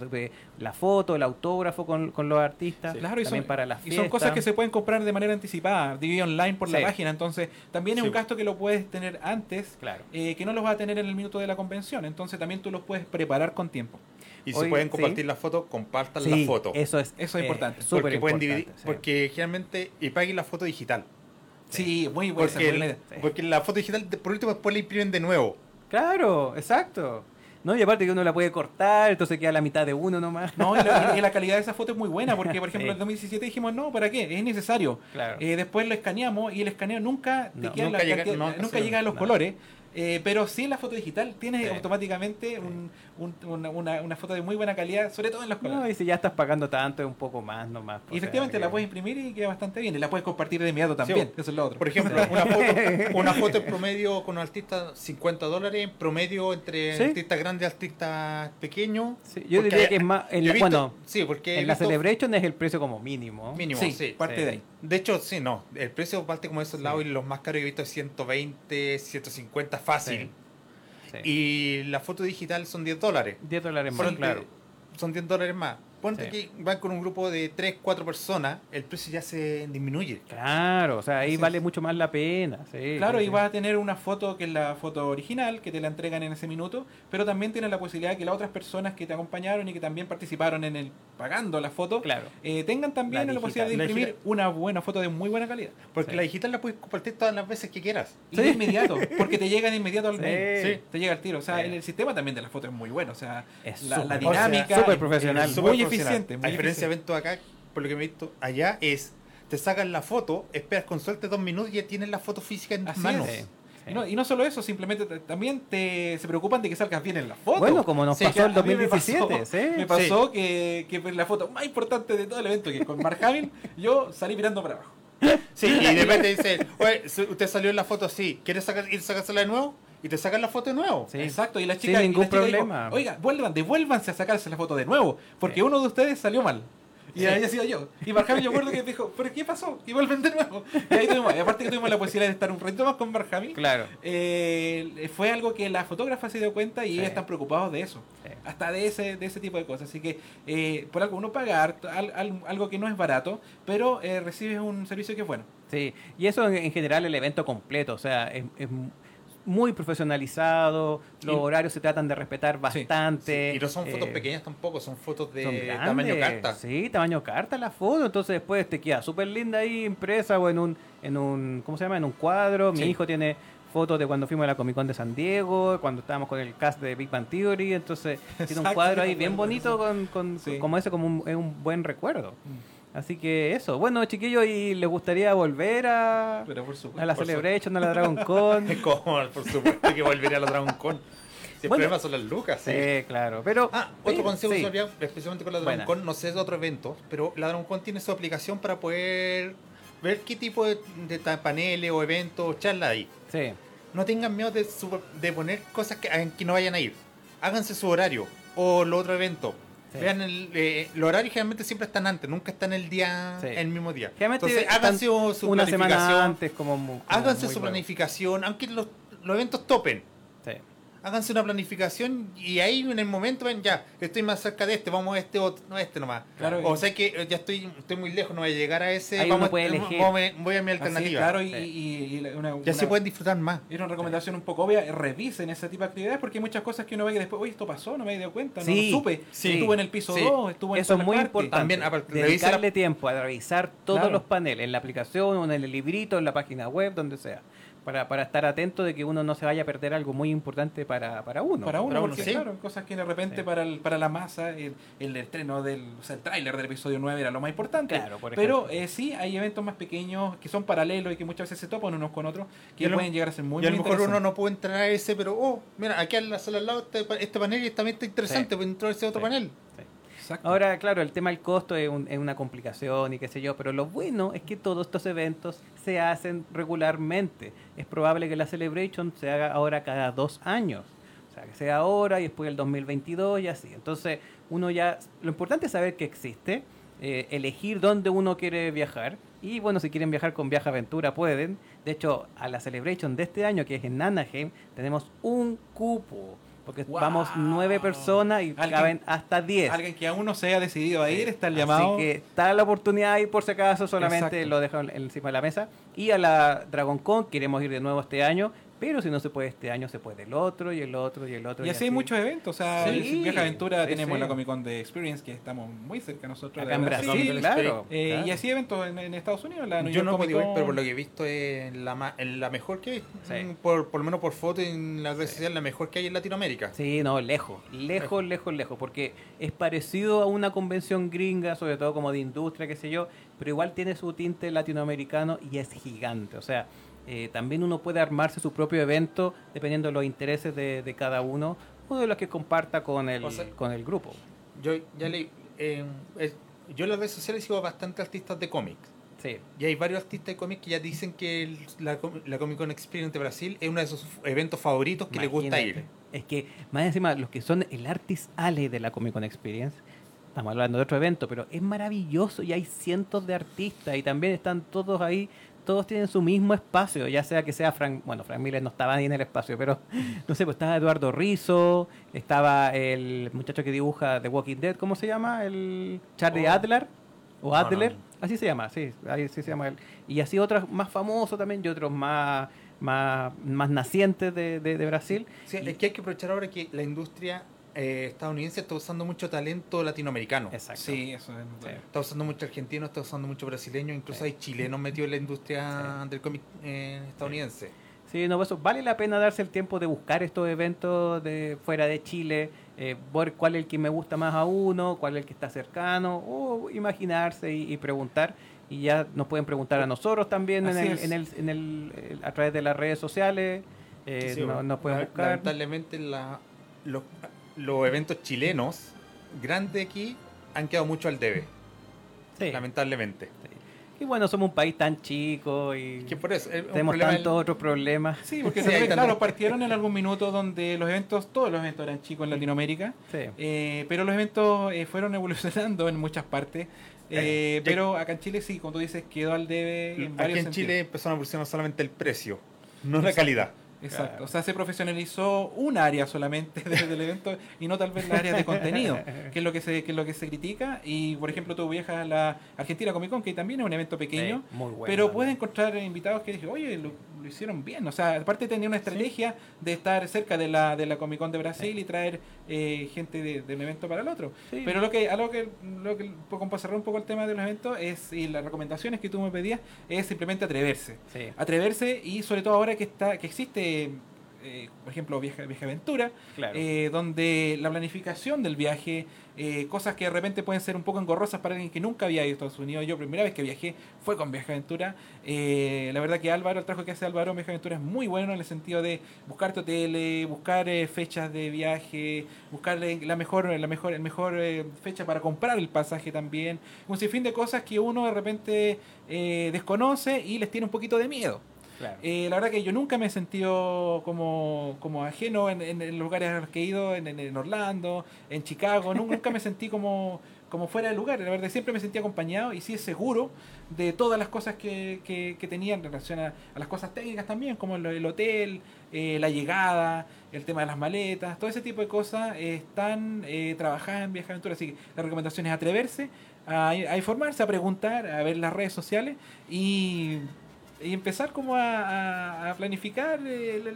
La foto, el autógrafo con, con los artistas, Claro, y también son, para las y fiestas. son cosas que se pueden comprar de manera anticipada, dividido online por la página. Entonces, también es Sí. un gasto que lo puedes tener antes, Claro. eh, que no los vas a tener en el minuto de la convención. Entonces, también tú los puedes preparar con tiempo. Y Hoy- si pueden sí. compartir la foto, compartan Sí, la foto. Eso es, Eso es eh, importante. porque pueden importante, dividir, sí. porque generalmente y paguen la foto digital. Sí, muy buena. Porque, el- porque la foto digital por último después la imprimen de nuevo. Claro, exacto. No, y aparte que uno la puede cortar, entonces queda la mitad de uno nomás. No, y la, y la calidad de esa foto es muy buena, porque por ejemplo Sí. en el 2017 dijimos, no, ¿para qué? Es necesario. Claro. Eh, después lo escaneamos y el escaneo nunca, te No, queda nunca la llega- cantidad- no, nunca sí, llega a los no. colores. eh, pero sí en la foto digital tienes Sí. automáticamente un- un- una, una- una foto de muy buena calidad, sobre todo en los colores. No, y si ya estás pagando tanto, es un poco más nomás. y efectivamente la puedes imprimir y queda bastante bien. Y la puedes compartir de inmediato también. Sí, eso es lo otro. Por ejemplo, una foto, una foto en promedio con un artista 50 dólares, en promedio entre Sí. artistas grandes y artistas pequeños. Sí, yo diría que es más. en yo la- visto- bueno, sí, porque en la visto Celebration es el precio como mínimo. mínimo, sí, sí. parte Sí. de ahí. De hecho, sí, no. El precio parte como de esos lados y los más caros que he visto es 120, 150 fácil. Sí. Y la foto digital son 10 dólares. 10 dólares más, Ponte- claro. Son 10 dólares más. Ponte Sí. que van con un grupo de 3, 4 personas, el precio ya se disminuye. Claro, o sea, ahí vale es. mucho más la pena. sí, Claro, sí, y vas a tener una foto que es la foto original, que te la entregan en ese minuto, pero también tienes la posibilidad de que las otras personas que te acompañaron y que también participaron en el pagando la foto, Claro. eh, tengan también La la, posibilidad de digital. Imprimir una buena foto de muy buena calidad. Porque la digital la puedes compartir todas las veces que quieras. Y de inmediato, porque te llega de inmediato al mail. Sí. Te llega al tiro. O sea, el, el sistema también de la foto es muy bueno. O sea, Es la, dinámica. o sea, súper es- profesional. es muy profesional. Eficiente. muy A diferencia de eventos acá, por lo que me he visto allá, es te sacan la foto, esperas con suerte dos minutos y ya tienes la foto física en tus manos. es. Sí. Y no, y no solo eso, simplemente te- también te, se preocupan de que salgas bien en la foto. Bueno, como nos Sí, pasó el A mí me 2017, pasó- ¿sí? Me pasó que, que la foto más importante de todo el evento, que con Mark Hamill, yo salí mirando para abajo. Sí, y de repente dice, oye, usted salió en la foto así, ¿quieres sacar, ir a sacársela de nuevo? Y te sacan la foto de nuevo. Sí. Exacto, y la Sin chica, la ningún chica dijo, problema. Oiga, vuelvan, devuélvanse a sacarse la foto de nuevo, porque Sí. uno de ustedes salió mal. Y ahí ha sido yo. Y Mark Hamill, yo recuerdo que dijo, ¿pero qué pasó? Y vuelven de nuevo. Y ahí tuvimos, y aparte que tuvimos la posibilidad de estar un ratito más con Mark Hamill, Claro. eh, fue algo que la fotógrafa se dio cuenta y Sí. ellos están preocupados de eso. Sí. Hasta de ese, de ese tipo de cosas. Así que eh, por algo uno pagar al- al- algo que no es barato, pero eh, recibes un servicio que es bueno. Sí, y eso en, en general el evento completo, o sea, es, es muy profesionalizado, los Y- horarios se tratan de respetar Sí, bastante. Y no son fotos eh, pequeñas tampoco, son fotos de son grandes, tamaño carta. Sí, tamaño carta la foto, entonces después te queda súper linda ahí impresa o en un, en un, ¿cómo se llama? En un cuadro. Mi Sí. hijo tiene fotos de cuando fuimos a la Comic Con de San Diego, cuando estábamos con el cast de Big Bang Theory, entonces tiene un cuadro ahí bien bonito con, con- como ese, como un, es un buen recuerdo. Mm. Así que eso, bueno chiquillos, ¿y les gustaría volver a, Pero por supuesto. a la por Celebration, a la Dragon Con? Como, por supuesto que volvería a la Dragon Con. Si el Bueno. problema son las lucas. Sí, claro, pero... Ah, otro eh, consejo sí. que especialmente con la Dragon Buena. Con, no sé de otro evento, pero la Dragon Con tiene su aplicación para poder ver qué tipo de, de paneles o eventos o charlas hay. Sí, No tengan miedo de, de poner cosas que, en que no vayan a ir. Háganse su horario o el otro evento. Sí. Vean, el, eh, los horarios generalmente siempre están antes, nunca están el día, Sí. el mismo día. Entonces, háganse su, una planificación. semana antes como... como Háganse su luego. planificación, aunque los, los eventos topen. Sí. Háganse una planificación y ahí en el momento ven ya, estoy más cerca de este, vamos a este otro, no a este nomás. Claro, o sea que eh, ya estoy, estoy muy lejos, no voy a llegar a ese, Ahí vamos uno a- puede elegir. voy a- voy a mi Así es, alternativa. claro, y, Sí. y- una, ya se pueden disfrutar más. y una recomendación un poco obvia, revisen ese tipo de actividades porque hay muchas cosas que uno ve que después, oye, esto pasó, no me había dado cuenta, Sí, no lo supe. sí, estuvo en el piso sí. 2, estuvo en Eso es muy parte. importante. También, aparte, dedicarle la- tiempo a revisar todos Claro. los paneles en la aplicación o en el librito, en la página web, donde sea. Para, para estar atento de que uno no se vaya a perder algo muy importante para, para uno. Para uno, Para uno, porque sí. claro, cosas que de repente Sí. para, el- para la masa, el, el estreno del, o sea, el tráiler del episodio 9 era lo más importante. Claro, por Pero eh, sí, hay eventos más pequeños que son paralelos y que muchas veces se topan unos con otros, que lo- pueden llegar a ser muy, y a lo mejor uno no puede entrar a ese, pero, oh, mira, aquí en la sala al lado este, pa- este panel y también está interesante, Sí. puede entrar a ese otro Sí. panel. Ahora, claro, el tema del costo es, un- es una complicación y qué sé yo, pero lo bueno es que todos estos eventos se hacen regularmente. Es probable que la Celebration se haga ahora cada dos años. O sea, que sea ahora y después el 2022 y así. Entonces, uno ya... Lo importante es saber que existe, eh, elegir dónde uno quiere viajar. Y bueno, si quieren viajar con Viaja Aventura pueden. De hecho, a la Celebration de este año, que es en Anaheim, tenemos un cupo. Porque ¡Wow! vamos nueve personas y caben hasta diez. Alguien que aún no se haya decidido a ir, está el Así llamado. que está la oportunidad ahí por si acaso, solamente Exacto. lo dejo en- encima de la mesa. Y a la Dragon Con queremos ir de nuevo este año, pero si no se puede este año, se puede el otro y el otro y el otro. Y así hay muchos eventos, o sea, Sí, en Viaja Aventura sí, tenemos sí. la Comic Con de Experience, que estamos muy cerca nosotros Acá de en Brasil, claro. Eh, claro. Y así eventos en, en Estados Unidos, la New Yo York no he Comic Con. pero por lo que he visto es la, ma- en la mejor que. Sí. Mm, Por, por lo menos por foto en la red social, la mejor que hay en Latinoamérica. Sí, no, lejos, lejos, lejos, lejos, porque es parecido a una convención gringa, sobre todo como de industria, qué sé yo, pero igual tiene su tinte latinoamericano y es gigante. O sea, eh, también uno puede armarse su propio evento dependiendo de los intereses de, de cada uno o de los que comparta con el, O sea- con el grupo. Yo ya leí. eh, es- yo en las redes sociales sigo bastante artistas de cómics. Sí, Y hay varios artistas de cómics que ya dicen que el- la, la Comic Con Experience de Brasil es uno de sus eventos favoritos que les gusta ir. Es que, más encima, los que son el Artist Alley de la Comic Con Experience, estamos hablando de otro evento, pero es maravilloso y hay cientos de artistas y también están todos ahí, todos tienen su mismo espacio, ya sea que sea Frank, bueno, Frank Miller no estaba ahí en el espacio, pero no sé, pues estaba Eduardo Rizzo, estaba el muchacho que dibuja The Walking Dead, ¿cómo se llama? El Charlie Oh. Adler o No, Adler, no. así se llama, sí, ahí sí se llama él. Y así otros más famosos también y otros más más, más nacientes de, de- de Brasil. Sí, es que hay que aprovechar ahora que la industria eh, estadounidense está usando mucho talento latinoamericano. Exacto. Sí, eso es. Sí. Está usando mucho argentino, está usando mucho brasileño, incluso Sí. hay chilenos metidos en la industria del cómic eh, estadounidense. Sí, no, eso vale la pena darse el tiempo de buscar estos eventos de fuera de Chile, eh, ver cuál es el que me gusta más a uno, cuál es el que está cercano, o imaginarse y, y preguntar. Y ya nos pueden preguntar a nosotros también en el, en el, en el- el- a través de las redes sociales. eh, Sí, no- bueno, nos pueden buscar. Lamentablemente la- los, los eventos chilenos grandes aquí han quedado mucho al debe, Sí. lamentablemente. Y bueno, somos un país tan chico y Que por eso, tenemos problema tantos del- otros problemas. Sí, porque Sí, tanto- claro, partieron en algún minuto donde los eventos, todos los eventos eran chicos en Latinoamérica, Sí. eh, pero los eventos eh, fueron evolucionando en muchas partes. eh, Eh, pero acá en Chile sí, como tú dices, quedó al debe en Aquí varios en sentidos. Chile empezaron a evolucionar solamente el precio, no la calidad. Exacto, o sea, se profesionalizó un área solamente de- del evento y no tal vez la área de contenido, que es lo que se que es lo que se critica. Y por ejemplo, tú viajas a la Argentina Comic Con, que también es un evento pequeño, Sí, muy bueno pero puedes encontrar invitados que dicen, oye, lo, lo hicieron bien. O sea, aparte tenía una estrategia de estar cerca de la de la Comic Con de Brasil y traer eh, gente de, de un evento para el otro. Sí. Pero lo que, a lo que, lo que como para cerrar un poco el tema de los eventos es y las recomendaciones que tú me pedías es simplemente atreverse Sí. atreverse y sobre todo ahora que está que existe eh, por ejemplo viaje, viaje aventura Claro. eh, donde la planificación del viaje eh, cosas que de repente pueden ser un poco engorrosas para alguien que nunca había ido a Estados Unidos. Yo primera vez que viajé fue con viaje aventura. Eh, la verdad que Álvaro el trabajo que hace Álvaro viaje aventura es muy bueno en el sentido de buscar hoteles buscar eh, fechas de viaje buscar eh, la mejor la mejor el mejor eh, fecha para comprar el pasaje también. Un sinfín de cosas que uno de repente eh, desconoce y les tiene un poquito de miedo Eh, la verdad que yo nunca me he sentido como, como ajeno en, en- lugares a los que he ido, en, en- Orlando, en Chicago, nu- nunca me sentí como, como fuera de lugar, la verdad siempre me sentí acompañado y sí es seguro de todas las cosas que, que, que tenía en relación a, las cosas técnicas también, como el, el hotel, eh, la llegada, el tema de las maletas, todo ese tipo de cosas están eh, trabajadas en Viaje Aventura, así que la recomendación es atreverse a informarse, a preguntar, a ver las redes sociales y y empezar como a, a- a planificar el- el-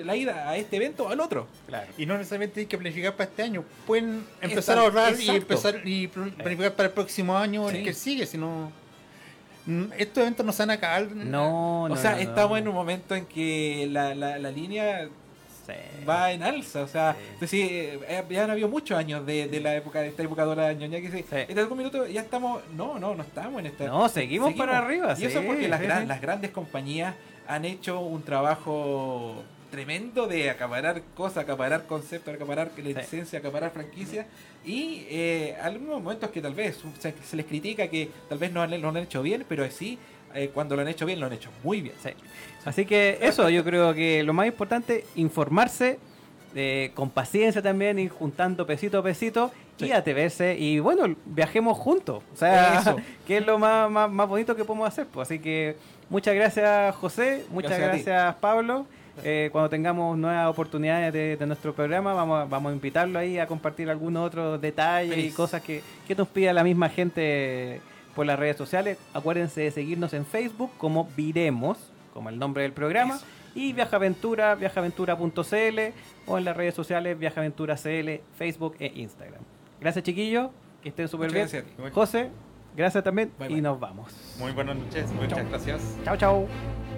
el- la ida a este evento o al otro. Claro. Y no necesariamente hay que planificar para este año. Pueden empezar Exacto, a ahorrar y empezar y pl- planificar para el próximo año Sí. el que sigue, si no mm, estos eventos no se van a acabar. No, no. o sea, no, no. estamos en un momento en que la, la, la línea Sí. va en alza. O sea, Sí. es decir, eh, ya han habido muchos años de, de la época, de esta época dorada ñoña que Sí. en algún minuto ya estamos, no, no, no estamos en esta. No, seguimos para arriba, Y eso sí, porque las, sí, gran- sí. las grandes compañías han hecho un trabajo tremendo de acaparar cosas, acaparar conceptos, acaparar licencia, acaparar franquicias y eh, algunos momentos que tal vez se, se les critica que tal vez no, han- no lo han hecho bien, pero sí, eh, cuando lo han hecho bien, lo han hecho muy bien. Sí. Así que eso, yo creo que lo más importante, informarse, eh, con paciencia también, ir juntando pesito a pesito y Sí. atreverse y bueno, viajemos juntos. O sea, Eso. que es lo más, más, más bonito que podemos hacer. Pues. Así que muchas gracias José, muchas Gracias Pablo. Eh, cuando tengamos nuevas oportunidades de, de nuestro programa, vamos a, vamos a invitarlo ahí a compartir algunos otros detalles y cosas que, que nos pida la misma gente por las redes sociales. Acuérdense de seguirnos en Facebook como Viremos, como el nombre del programa. Eso. Y Viajaventura, viajaventura.cl o en las redes sociales Viajaventura CL, Facebook e Instagram. Gracias chiquillos, que estén súper bien. Gracias a ti. José, gracias también Bye, y bye. nos vamos. Muy buenas noches, muchas gracias. Chao, chao.